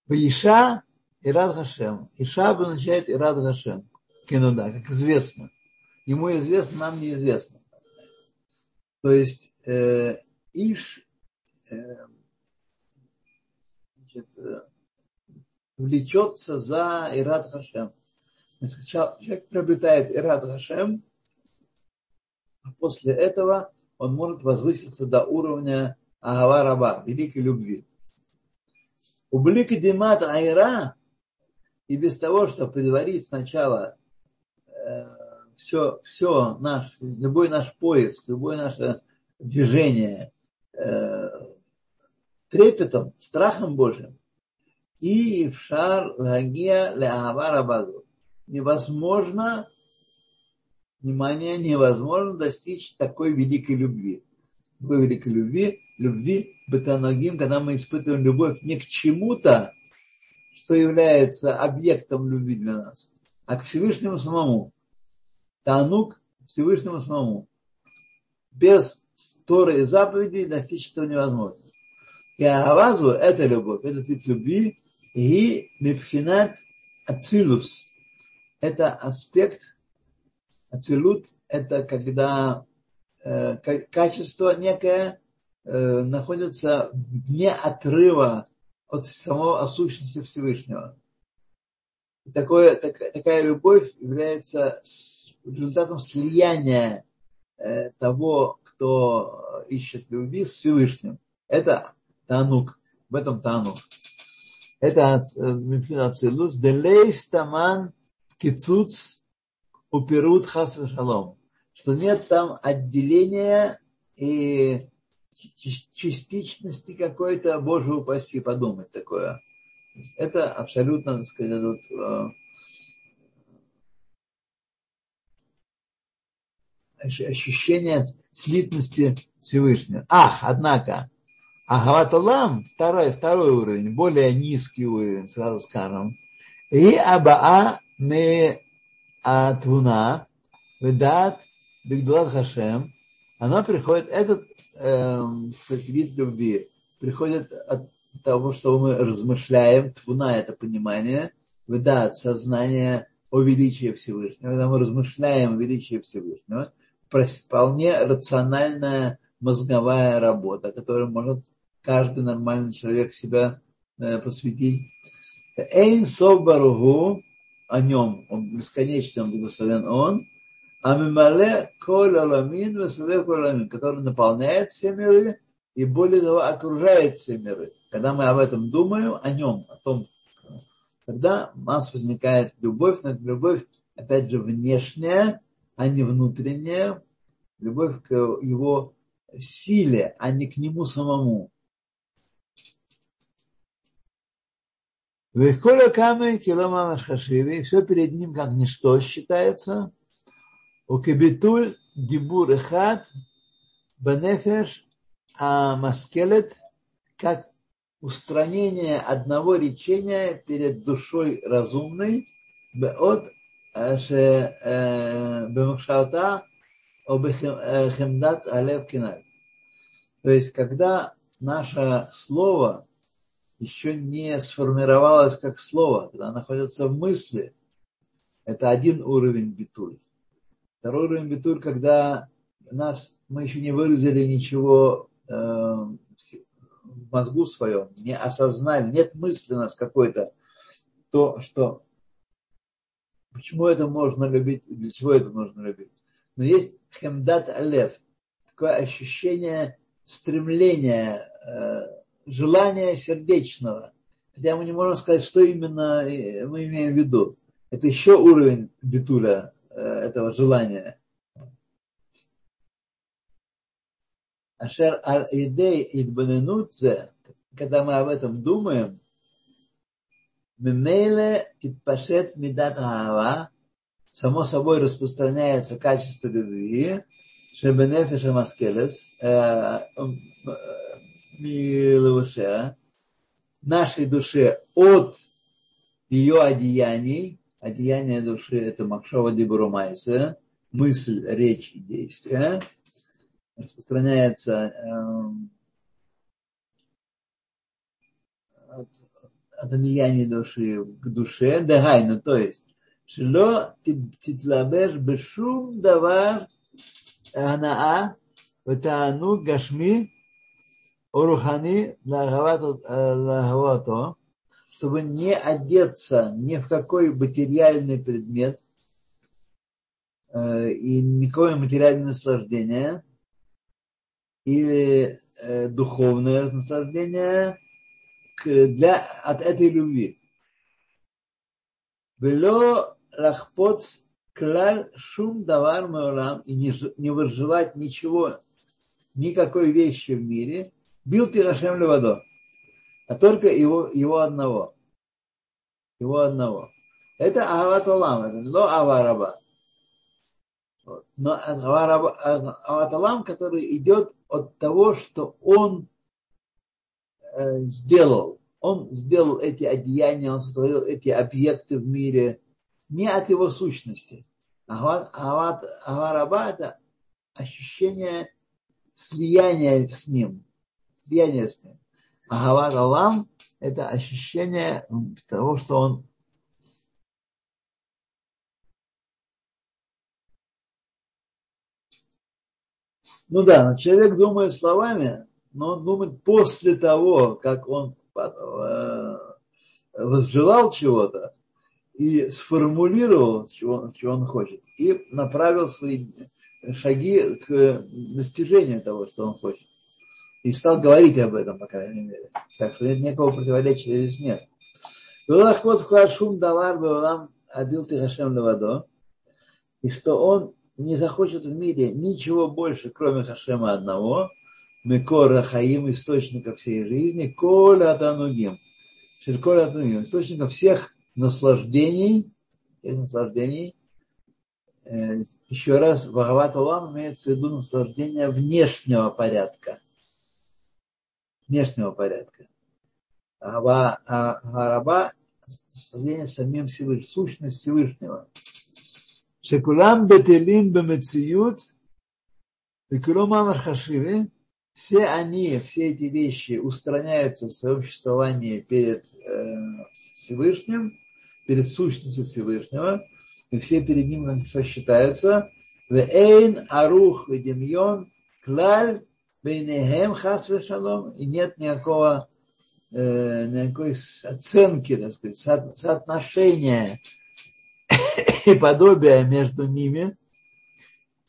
Иша и Рад Хашем. Иша обозначает и Рад Хашем. Кинуда, как известно. Ему известно, нам неизвестно. То есть э, Иш э, значит, э, влечется за Ират Хашем. Человек приобретает Ират Хашем, а после этого он может возвыситься до уровня Агава Раба, великой любви. У Блика Димат Айра, и без того, чтобы предварить сначала э, все, все наш, любой наш поиск, любое наше движение э, трепетом, страхом Божьим. И в шар лагия леаварабаду. Невозможно, внимание, невозможно достичь такой великой любви. Такой великой любви, любви бетаногим, когда мы испытываем любовь не к чему-то, что является объектом любви для нас, а к Всевышнему самому. Танук Всевышнему самому. Без Торы и заповедей достичь этого невозможно. И Авазу – это любовь, этот вид любви, и мипхинат ацилус – это аспект, ацилут – это когда э, качество некое э, находится вне отрыва от самого сущности Всевышнего. Такое, так, такая любовь является результатом слияния э, того, кто ищет любви с Всевышним. Это Танук. В этом Танук. Это Ацилус. Делейс Таман Кицуц Уперут Хас Шалом. Что нет там отделения и частичности какой-то, Боже упаси, подумать такое. Это абсолютно, так сказать, вот, э, ощущение слитности Всевышнего. Ах, однако, а Гаваталам, второй, второй уровень, более низкий уровень, сразу скажем. И Абаа не Атвуна, Ведат Бигдулат Хашем, она приходит, этот э, вид любви приходит от того, что мы размышляем, твуна это понимание, ведат сознание о величии Всевышнего, когда мы размышляем о величии Всевышнего, вполне рациональная мозговая работа, которая может каждый нормальный человек себя посвятить. Эйн Собаругу, о нем, он бесконечный, он благословен он, а мимале коль аламин, аламин, который наполняет все миры и более того окружает все миры. Когда мы об этом думаем, о нем, о том, тогда у нас возникает любовь, но это любовь, опять же, внешняя, а не внутренняя, любовь к его силе, а не к нему самому. Вехоля камы килома хашиви, все перед ним как ничто считается. У кабитуль дибур эхат бенефеш а маскелет как устранение одного речения перед душой разумной от бемахшаута обехемдат алев киналь. То есть, когда наше слово еще не сформировалось как слово, когда находится в мысли, это один уровень битуль. Второй уровень битуль, когда нас, мы еще не выразили ничего э, в мозгу своем, не осознали, нет мысли у нас какой-то, то, что почему это можно любить, для чего это можно любить. Но есть хемдат алев, такое ощущение стремления, э, желания сердечного. Хотя мы не можем сказать, что именно мы имеем в виду. Это еще уровень битуля э, этого желания. Ашер аль идей идбаненуце, когда мы об этом думаем, Мемейле китпашет медат ава, само собой распространяется качество любви, шебенефеша маскелес, милуше, нашей душе от ее одеяний, одеяние души это Макшова Дибурумайса, мысль, речь и действие, распространяется э, от, от одеяния души к душе, дагайну, то есть, שלא תתלבש בשום דבר הנאה ותענוג גשמי Урухани лагавато, чтобы не одеться ни в какой материальный предмет э, и никакое материальное наслаждение или э, духовное наслаждение для, от этой любви. Вело лахпот клаль шум давар и не, не выживать ничего, никакой вещи в мире – Бил Пирашем Левадо, а только его, его одного. Его одного. Это Ават Алам, это не Авараба. Но Ават Алам, который идет от того, что он э, сделал. Он сделал эти одеяния, он сотворил эти объекты в мире не от его сущности. Авараба – это ощущение слияния с ним – слияние с ним. А Гавар Алам – это ощущение того, что он Ну да, человек думает словами, но он думает после того, как он э, возжелал чего-то и сформулировал, чего, чего он хочет, и направил свои шаги к достижению того, что он хочет и стал говорить об этом, по крайней мере. Так что нет никакого противоречия здесь нет. Велахкот шум давар беулам адил тихашем левадо. И что он не захочет в мире ничего больше, кроме Хашема одного, Мекор Рахаим, источника всей жизни, Коля Атанугим. Ширколя Атанугим, источника всех наслаждений, всех наслаждений. Э, еще раз, Бхагават Улам имеется в виду наслаждение внешнего порядка – внешнего порядка. А Гараба состояние самим Всевышним, сущность Всевышнего. Шекулам бетелим бемециют, Викулом Амархашиве, все они, все эти вещи устраняются в своем существовании перед э, Всевышним, перед сущностью Всевышнего, и все перед ним считаются. Вейн арух ведемьон клаль Бейнехем хас шалом, и нет никакого, э, никакой оценки, так сказать, со, соотношения и подобия между ними.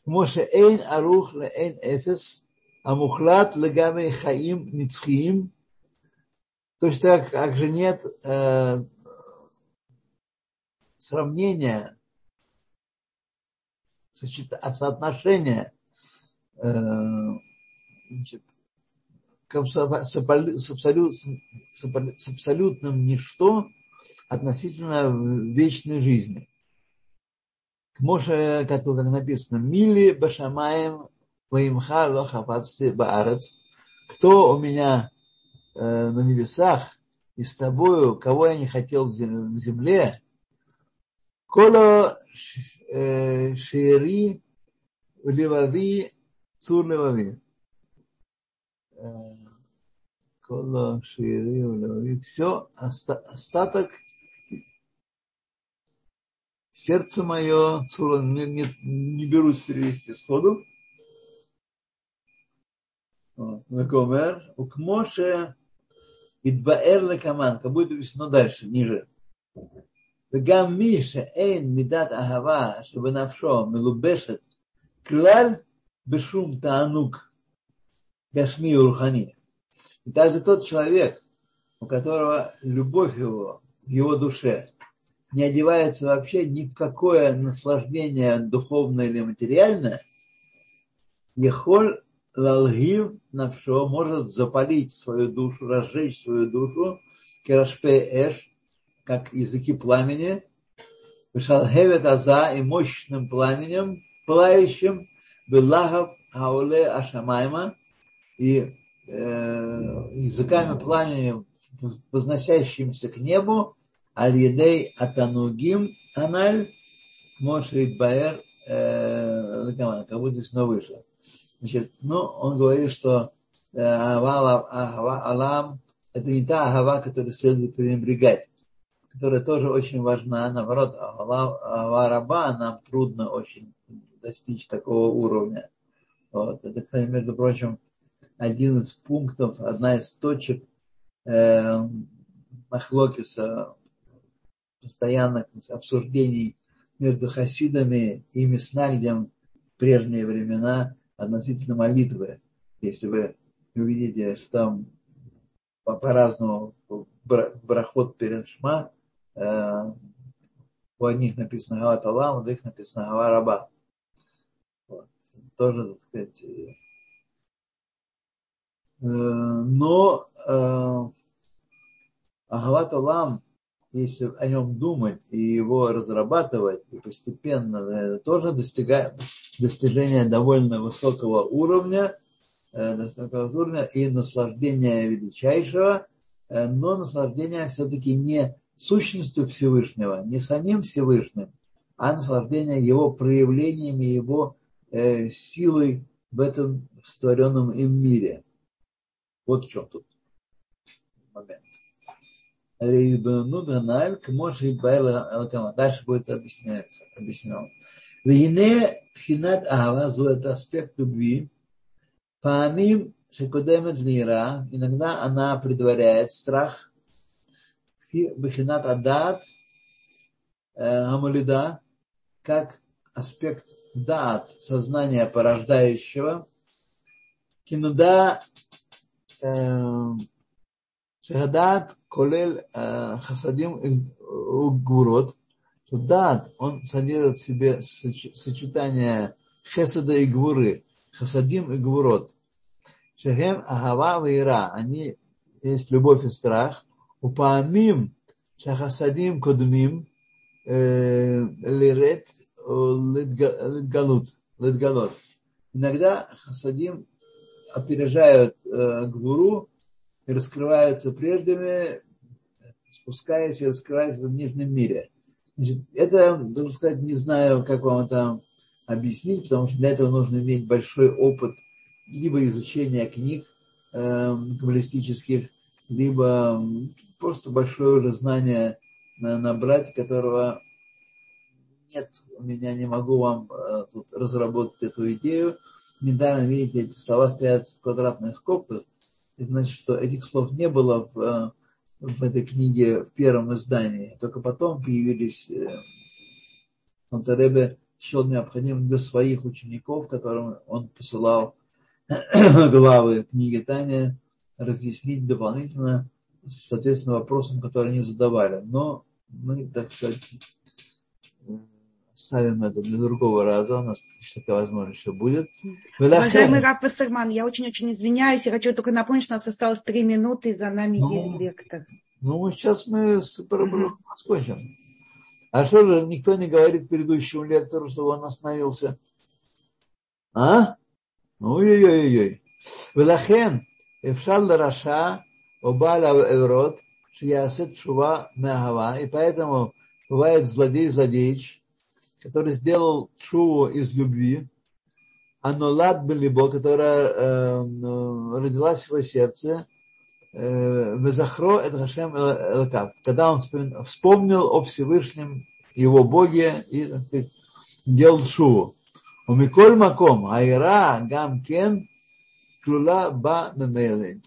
Моше эйн арух ле эйн эфес, а мухлат легавей хаим ницхиим. Точно так как же нет э, сравнения, соотношения э, значит, с, абсолют, с, абсолют, с абсолютным ничто относительно вечной жизни. К Моше, как написано, «Мили башамаем воимха лохапацти баарец». Кто у меня э, на небесах и с тобою, кого я не хотел в земле, коло э, шири левави цур левави. Э, коло шири левави. Все, остаток сердце мое, цура, не, не, не берусь перевести сходу. Векомер, укмоше идбаэр лекаман, как будет написано дальше, ниже. וגם מי שאין מידת אהבה שבנפשו מלובשת כלל בשום תענוג Гашмию Рухани. И даже тот человек, у которого любовь его в его душе не одевается вообще ни в какое наслаждение духовное или материальное, Ехоль Лалгив Навшо может запалить свою душу, разжечь свою душу, Керашпе Эш, как языки пламени, Шалхевет Аза и мощным пламенем, пылающим, Белахов ауле Ашамайма – и э, языками пламени, возносящимся к небу, аль-едей атанугим аналь, мошрит баэр, э, как будто снова выше. Значит, ну, он говорит, что э, Алам это не та агава, которую следует пренебрегать, которая тоже очень важна. Наоборот, агава раба нам трудно очень достичь такого уровня. Вот. Это, между прочим, один из пунктов, одна из точек э, Махлокиса, постоянных обсуждений между хасидами и Миснагдем в прежние времена – относительно молитвы. Если вы увидите, что там по-разному брахот перед Шма, э, у одних написано Гава Талам, у других написано Гава Раба. Вот. Тоже, так сказать, но э, Агава Талам если о нем думать и его разрабатывать, и постепенно это тоже достигает достижения довольно высокого уровня, э, высокого уровня и наслаждения величайшего, э, но наслаждение все-таки не сущностью Всевышнего, не самим Всевышним, а наслаждение его проявлениями, его э, силой в этом створенном им мире. Вот в чем тут момент. Дальше будет объясняться, объяснено. Вине Пхинат Ава, это аспект любви, Паамим Шекудемет Лира, иногда она предваряет страх, Бхинат Адат, Амалида, как аспект дат, сознания порождающего, кинуда Шахадат колель хасадим угурот, что дат, он содержит в себе сочетание хесада и гвуры, хасадим и гвурот. Шехем агава вейра, они есть любовь и страх. Упамим шахасадим кодмим лирет литгалут. Иногда хасадим опережают э, гвуру и раскрываются прежними, спускаясь и раскрываясь в нижнем мире. Значит, это, должен сказать, не знаю, как вам это объяснить, потому что для этого нужно иметь большой опыт либо изучения книг э, каббалистических, либо просто большое уже знание набрать, которого нет, у меня не могу вам э, тут разработать эту идею. Недавно, видите, эти слова стоят в квадратных скобках, это значит, что этих слов не было в, э, в этой книге в первом издании. Только потом появились э, счел необходимым для своих учеников, которым он посылал <clears throat> главы книги Таня, разъяснить дополнительно, соответственно, вопросам, которые они задавали. Но мы, так сказать, ставим это для другого раза. У нас такая возможность еще будет. Уважаемый Раф Вассерман, я очень-очень извиняюсь. Я хочу только напомнить, что у нас осталось три минуты, и за нами ну, есть лектор. Ну, сейчас мы с закончим. А что же никто не говорит предыдущему лектору, что он остановился? А? Ой-ой-ой-ой. Велахен, Эфшал Раша, Обаля Эврот, Шиясет Шува Мягава. И поэтому бывает злодей-злодеич, который сделал шуву из любви, Анолад Белибо, которая э, родилась в его сердце, э, Везахро это Хашем Элакав, когда он вспомнил о Всевышнем, его Боге и сказать, делал шуву. У Миколь Маком, Айра Гам Кен, Клула Ба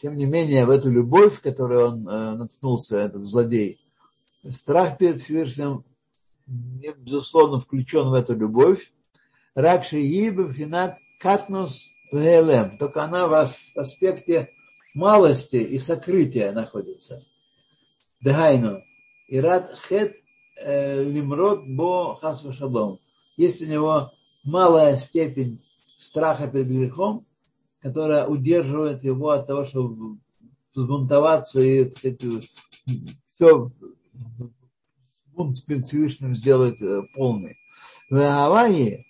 Тем не менее, в эту любовь, в которую он э, наткнулся, этот злодей, страх перед Всевышним безусловно, включен в эту любовь. Ракши Ибы Финат Катнус Велем. Только она в аспекте малости и сокрытия находится. Дагайну. Ират Хет э, Лимрот Бо Хасва Шалом. Есть у него малая степень страха перед грехом, которая удерживает его от того, чтобы взбунтоваться и сказать, все бунт перед Всевышним сделать э, полный. В Аване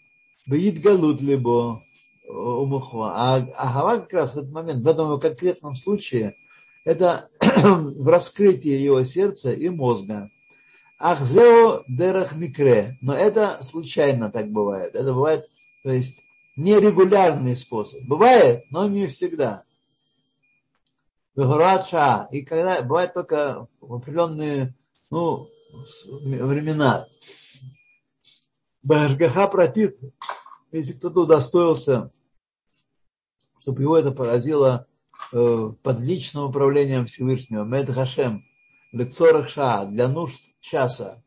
боит галут либо умухва. А Агава как раз в этот момент, в этом конкретном случае, это <clears throat> в раскрытии его сердца и мозга. Ахзео дерах микре. Но это случайно так бывает. Это бывает, то есть, нерегулярный способ. Бывает, но не всегда. И когда бывает только определенные, ну, времена. Башгаха пропит, если кто-то удостоился, чтобы его это поразило э, под личным управлением Всевышнего, Мед Хашем, Лецорах Ша, для нужд часа.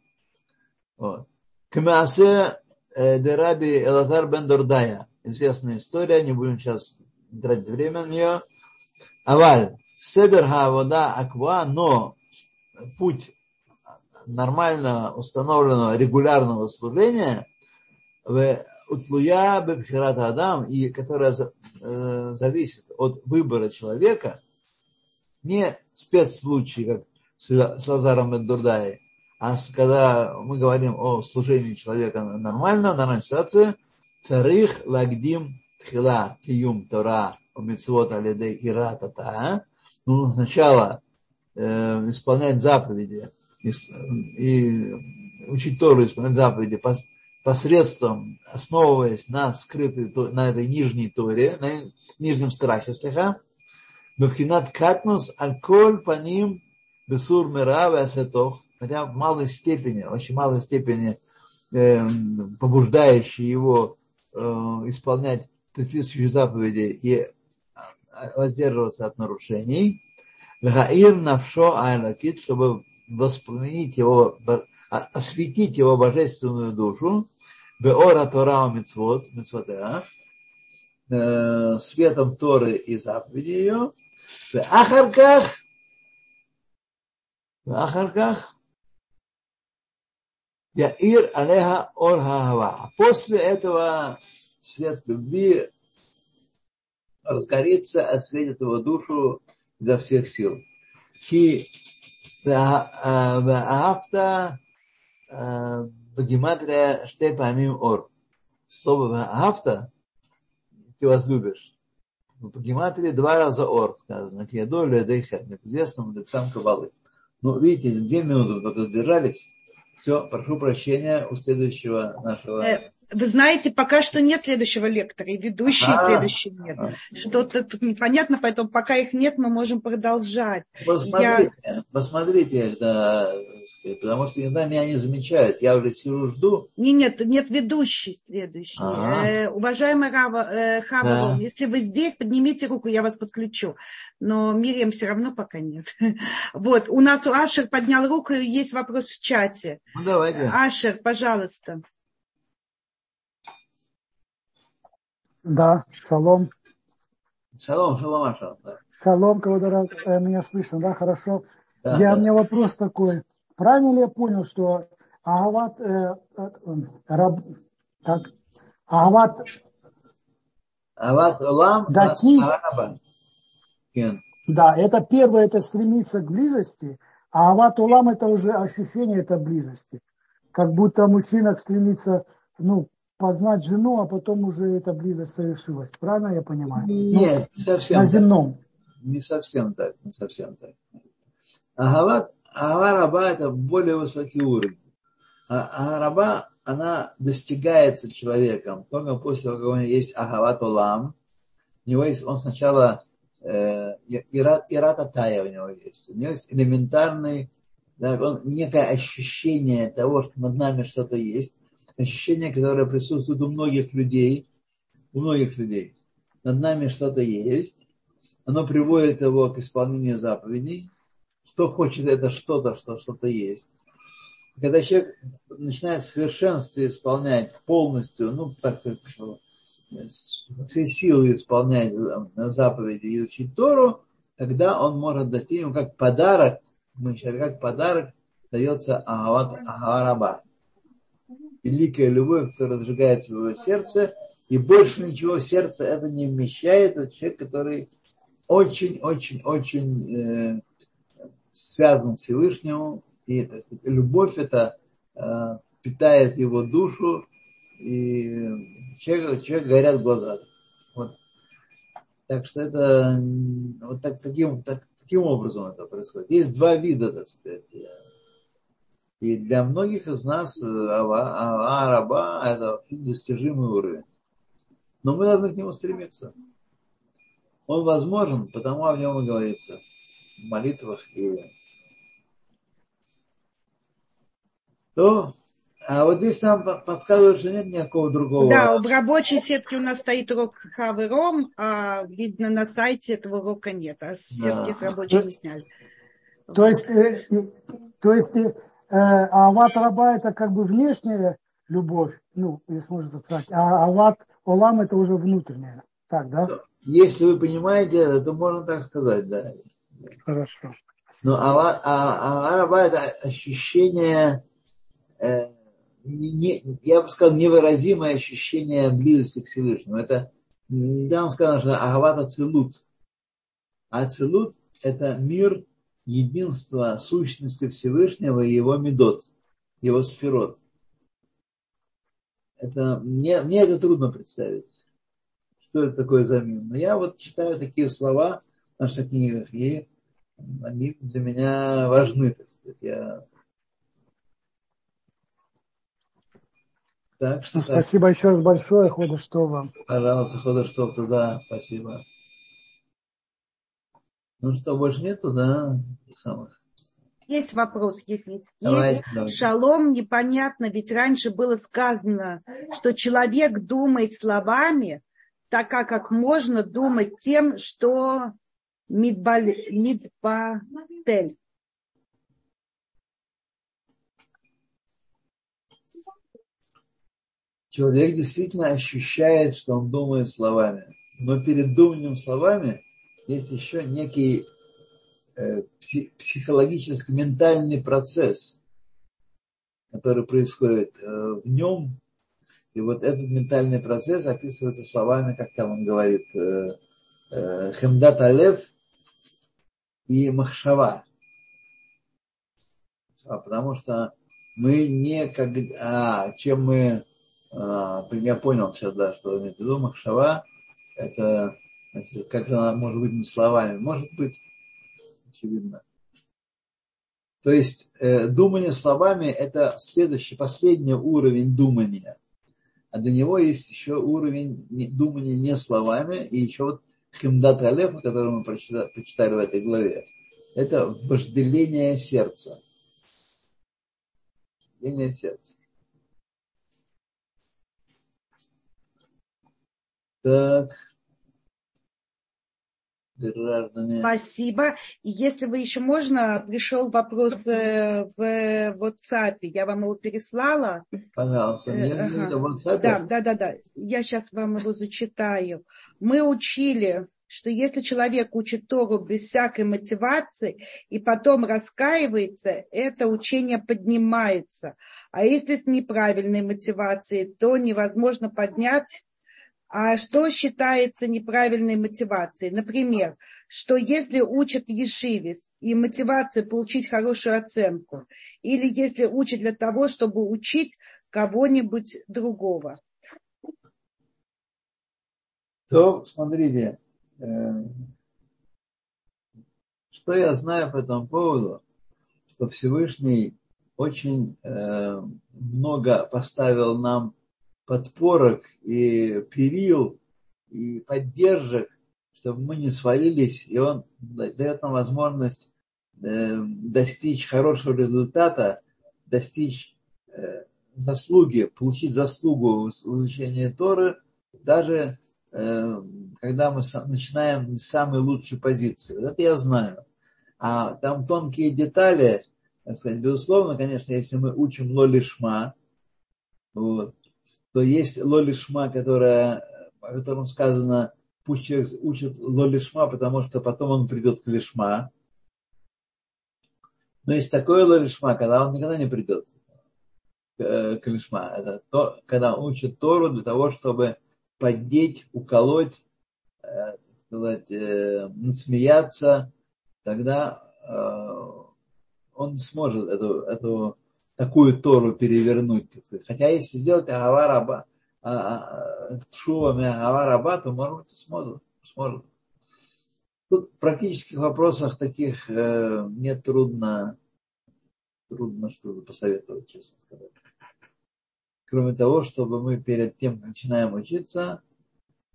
Кмаасе э, Дераби Элазар бен Дордая. Известная история, не будем сейчас тратить время на нее. Аваль, Седер Хавода Аква, но путь нормального, установленного, регулярного служения, в утлуя бебхират адам, и которая э, зависит от выбора человека, не спецслучай, как с Лазаром Бендурдай, а когда мы говорим о служении человека нормально, нормальной ситуации, царих лагдим тхила киюм тора умитсвот алидей иратата. Ну, сначала э, исполнять заповеди, и, и учить Тору, исполнять заповеди посредством, основываясь на скрытой, на этой нижней Торе, на нижнем страхе стиха, Бабхинат Катнус, Альколь по ним, Бесур Мира Весетох, хотя в малой степени, очень малой степени э, побуждающий его э, исполнять предписывающие заповеди и воздерживаться от нарушений. Гаир навшо айлакит, чтобы воспламенить его, осветить его божественную душу, Беора Тора Мицвод, Мицвота, э, светом Торы и заповеди ее, в Ахарках, в Ахарках, Яир Алеха Ор Хава. После этого свет любви разгорится, осветит его душу изо всех сил. Ки Ваафта в гематрия штей помим ор. Слово ваафта ты возлюбишь. По гематрии два раза ор сказано. Кедо ледейхет. Известно сам Кабалы. Ну, видите, две минуты только сдержались. Все, прошу прощения у следующего нашего... Вы знаете, пока что нет следующего лектора, и ведущий а, следующий нет. А, Что-то тут непонятно, поэтому пока их нет, мы можем продолжать. Посмотрите, я... посмотрите, да, потому что иногда меня не замечают. Я уже сижу, жду. Не, нет, нет ведущий следующий. Э, уважаемый Рава, э, Хава, да. если вы здесь, поднимите руку, я вас подключу. Но Мирием все равно пока нет. <laughs> Вот, у нас у Ашер поднял руку, и есть вопрос в чате. Ну, давайте. Ашер, пожалуйста. Да, шалом. Шалом, шалом, Аша. Шалом, когда э, меня слышно, да, хорошо. Да, Я, да. У меня вопрос такой. Правильно ли я понял, что Агават, э, э, раб, так, Агават Ават Олам Дати. Араба. Да, это первое, это стремиться к близости, а ават улам это уже ощущение этой близости. Как будто мужчина стремится, ну, познать жену, а потом уже эта близость совершилась. Правильно я понимаю? Нет, не совсем На так. земном. Не совсем так, не совсем так. Агават, Агараба это более высокий уровень. Агараба, она достигается человеком только после того, как у него есть Агават Олам. У него есть, он сначала э, Ират, Ирата Тая у него есть. У него есть элементарный, да, он, некое ощущение того, что над нами что-то есть. Ощущение, которое присутствует у многих людей. У многих людей. Над нами что-то есть. Оно приводит его к исполнению заповедей. Что хочет это что-то, что что-то есть. Когда человек начинает в совершенстве исполнять полностью, ну, так как всей силы исполнять заповеди и учить Тору, тогда он может дать ему как подарок, мы как подарок дается Агават Агараба. Великая любовь, которая разжигается в его сердце, и больше ничего в сердце это не вмещает. Это человек, который очень-очень-очень э, связан с Всевышним, и так сказать, любовь это э, питает его душу, и человек, человек горят глаза. Вот. Так что это вот так, таким, так, таким образом это происходит. Есть два вида, так сказать. И для многих из нас араба это достижимый уровень. Но мы должны к нему стремиться. Он возможен, потому о нем и говорится в молитвах и то а вот здесь нам подсказывают, что нет никакого другого. Да, в рабочей сетке у нас стоит урок Хавером, а видно на сайте этого урока нет, а сетки да. с рабочей не сняли. То есть, э, то есть э, ават раба это как бы внешняя любовь, ну, если можно так сказать, а ават олам это уже внутренняя. Так, да? Если вы понимаете это, то можно так сказать, да. Хорошо. Но а, а, а раба это ощущение э, не, я бы сказал, невыразимое ощущение близости к Всевышнему. Это, да, он сказал, что Агават Ацилут. Ацилут – это мир единства сущности Всевышнего и его медот, его сферот. Это, мне, мне это трудно представить, что это такое за мир. Но я вот читаю такие слова в наших книгах, и они для меня важны, так сказать. Я Так, что ну, спасибо так. еще раз большое, Хода. Пожалуйста, Хода туда, спасибо. Ну что, больше нету, да, самых? Есть вопрос, если давай, есть. Давай. Шалом непонятно, ведь раньше было сказано, что человек думает словами, так как, как можно думать тем, что мидбатель. человек действительно ощущает, что он думает словами. Но перед думанием словами есть еще некий э, психологический, ментальный процесс, который происходит э, в нем. И вот этот ментальный процесс описывается словами, как там он говорит, э, Хемдат Алев и Махшава. А, потому что мы не как... А, чем мы а, я понял сейчас, да, что имеет в виду Махшава, это как она может быть не словами, может быть, очевидно. То есть э, думание словами это следующий, последний уровень думания. А до него есть еще уровень думания не словами, и еще вот Химдат Алеф, который мы прочитали, прочитали в этой главе, это вожделение сердца. Вожделение сердца. Так. Граждане. Спасибо. И если вы еще можно, пришел вопрос э, в WhatsApp, я вам его переслала. Пожалуйста, э, ага. WhatsApp. Да, да, да, да. Я сейчас вам его зачитаю. Мы учили что если человек учит Тору без всякой мотивации и потом раскаивается, это учение поднимается. А если с неправильной мотивацией, то невозможно поднять а что считается неправильной мотивацией? Например, что если учат в Ешиве и мотивация получить хорошую оценку, или если учат для того, чтобы учить кого-нибудь другого. То, смотрите, э, что я знаю по этому поводу, что Всевышний очень э, много поставил нам подпорок и перил и поддержек, чтобы мы не свалились, и он дает нам возможность э, достичь хорошего результата, достичь э, заслуги, получить заслугу в изучении Торы, даже э, когда мы начинаем с самой лучшей позиции. Вот это я знаю. А там тонкие детали, сказать, безусловно, конечно, если мы учим лолишма, вот, то есть лолишма, которая, о котором сказано, пусть человек учит лолишма, потому что потом он придет к лишма. Но есть такое лолишма, когда он никогда не придет к лишма. Это то, когда он учит Тору для того, чтобы поддеть, уколоть, э, сказать, э, смеяться, тогда э, он сможет эту, эту такую Тору перевернуть. Хотя если сделать Агава Раба, Шувами Агава Раба, то, может быть, сможет. сможет. Тут в практических вопросах таких э, мне трудно, трудно что-то посоветовать, честно сказать. Кроме того, чтобы мы перед тем, как начинаем учиться,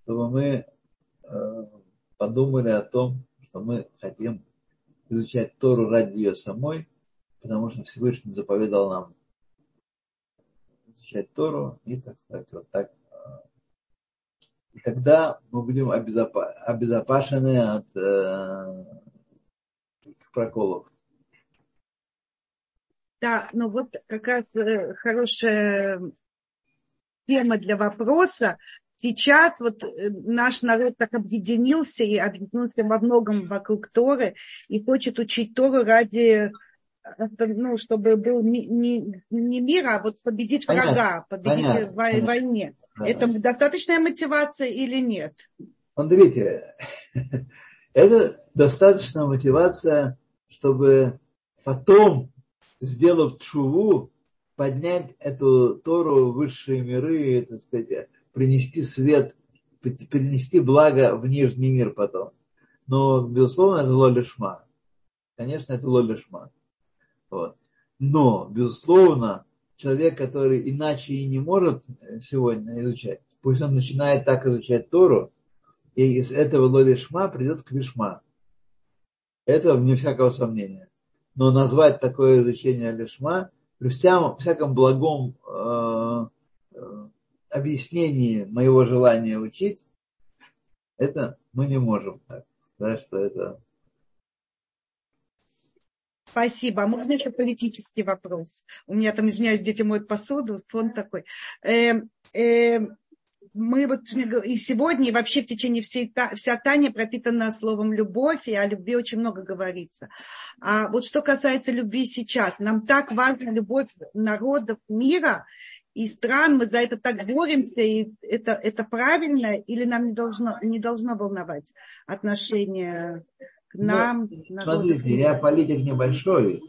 чтобы мы э, подумали о том, что мы хотим изучать Тору ради ее самой, потому что Всевышний заповедал нам изучать Тору и, так сказать, вот так. И тогда мы будем обезопасены от э, проколов. Да, ну вот как раз э, хорошая тема для вопроса. Сейчас вот э, наш народ так объединился и объединился во многом вокруг Торы и хочет учить Тору ради ну, чтобы был не, не, не мир, а вот победить Понятно. врага, победить Понятно. в Понятно. войне. Да. Это достаточная мотивация или нет? Смотрите, это достаточная мотивация, чтобы потом, сделав чуву, поднять эту Тору в высшие миры, так сказать, принести свет, принести благо в нижний мир потом. Но, безусловно, это лолишма. Конечно, это лолишма. Вот. Но, безусловно, человек, который иначе и не может сегодня изучать, пусть он начинает так изучать Тору, и из этого лолишма придет к вишма. Это вне всякого сомнения. Но назвать такое изучение лишма при всяком, всяком благом э, э, объяснении моего желания учить, это мы не можем так сказать, что это Спасибо. А можно еще политический вопрос? У меня там, извиняюсь, дети моют посуду, фон такой. Э, э, мы вот и сегодня, и вообще в течение всей вся Таня пропитана словом любовь, и о любви очень много говорится. А вот что касается любви сейчас, нам так важна любовь народов мира и стран, мы за это так боремся, и это, это правильно, или нам не должно, не должно волновать отношения к нам. Ну, смотрите, я политик небольшой.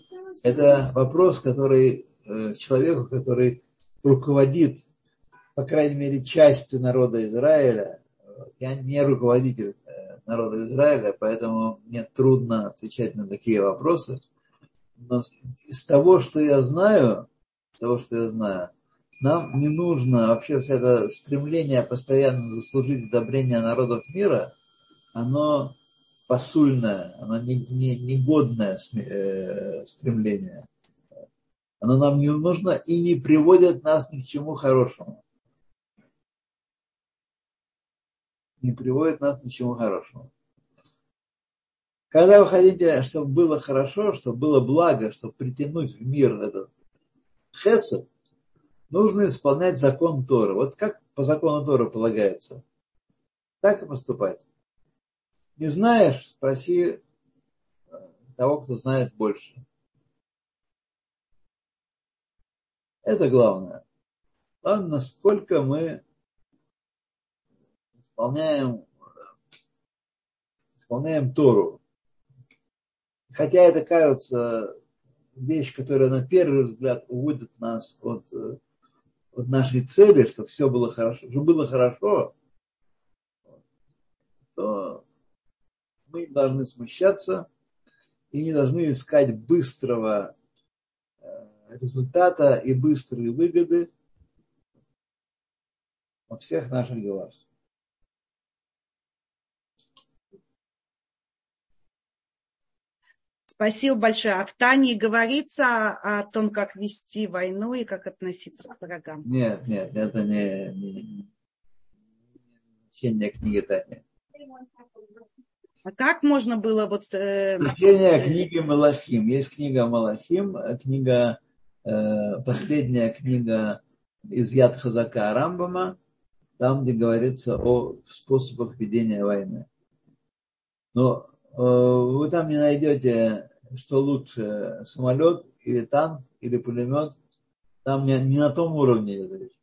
Это вопрос, который э, человеку, который руководит, по крайней мере, частью народа Израиля. Я не руководитель э, народа Израиля, поэтому мне трудно отвечать на такие вопросы. Но из того, что я знаю, из того, что я знаю, нам не нужно вообще все это стремление постоянно заслужить одобрение народов мира, оно посульное, оно не, не, э, стремление. Оно нам не нужно и не приводит нас ни к чему хорошему. Не приводит нас ни к чему хорошему. Когда вы хотите, чтобы было хорошо, чтобы было благо, чтобы притянуть в мир этот хесед, нужно исполнять закон Торы. Вот как по закону Торы полагается, так и поступать. Не знаешь, спроси того, кто знает больше. Это главное. Главное, насколько мы исполняем, исполняем Тору. Хотя это кажется вещь, которая на первый взгляд уводит нас от, от нашей цели, что все было хорошо, что было хорошо, то мы должны смущаться и не должны искать быстрого э, результата и быстрые выгоды во всех наших делах. Спасибо большое. А в Тане говорится о том, как вести войну и как относиться к врагам? Нет, нет, это не, не, не книги Тани. А как можно было вот... Э... книги Малахим. Есть книга Малахим, книга, э, последняя книга из Яд Хазака Рамбама, там, где говорится о способах ведения войны. Но э, вы там не найдете, что лучше, самолет или танк или пулемет. Там не, не на том уровне эта речь.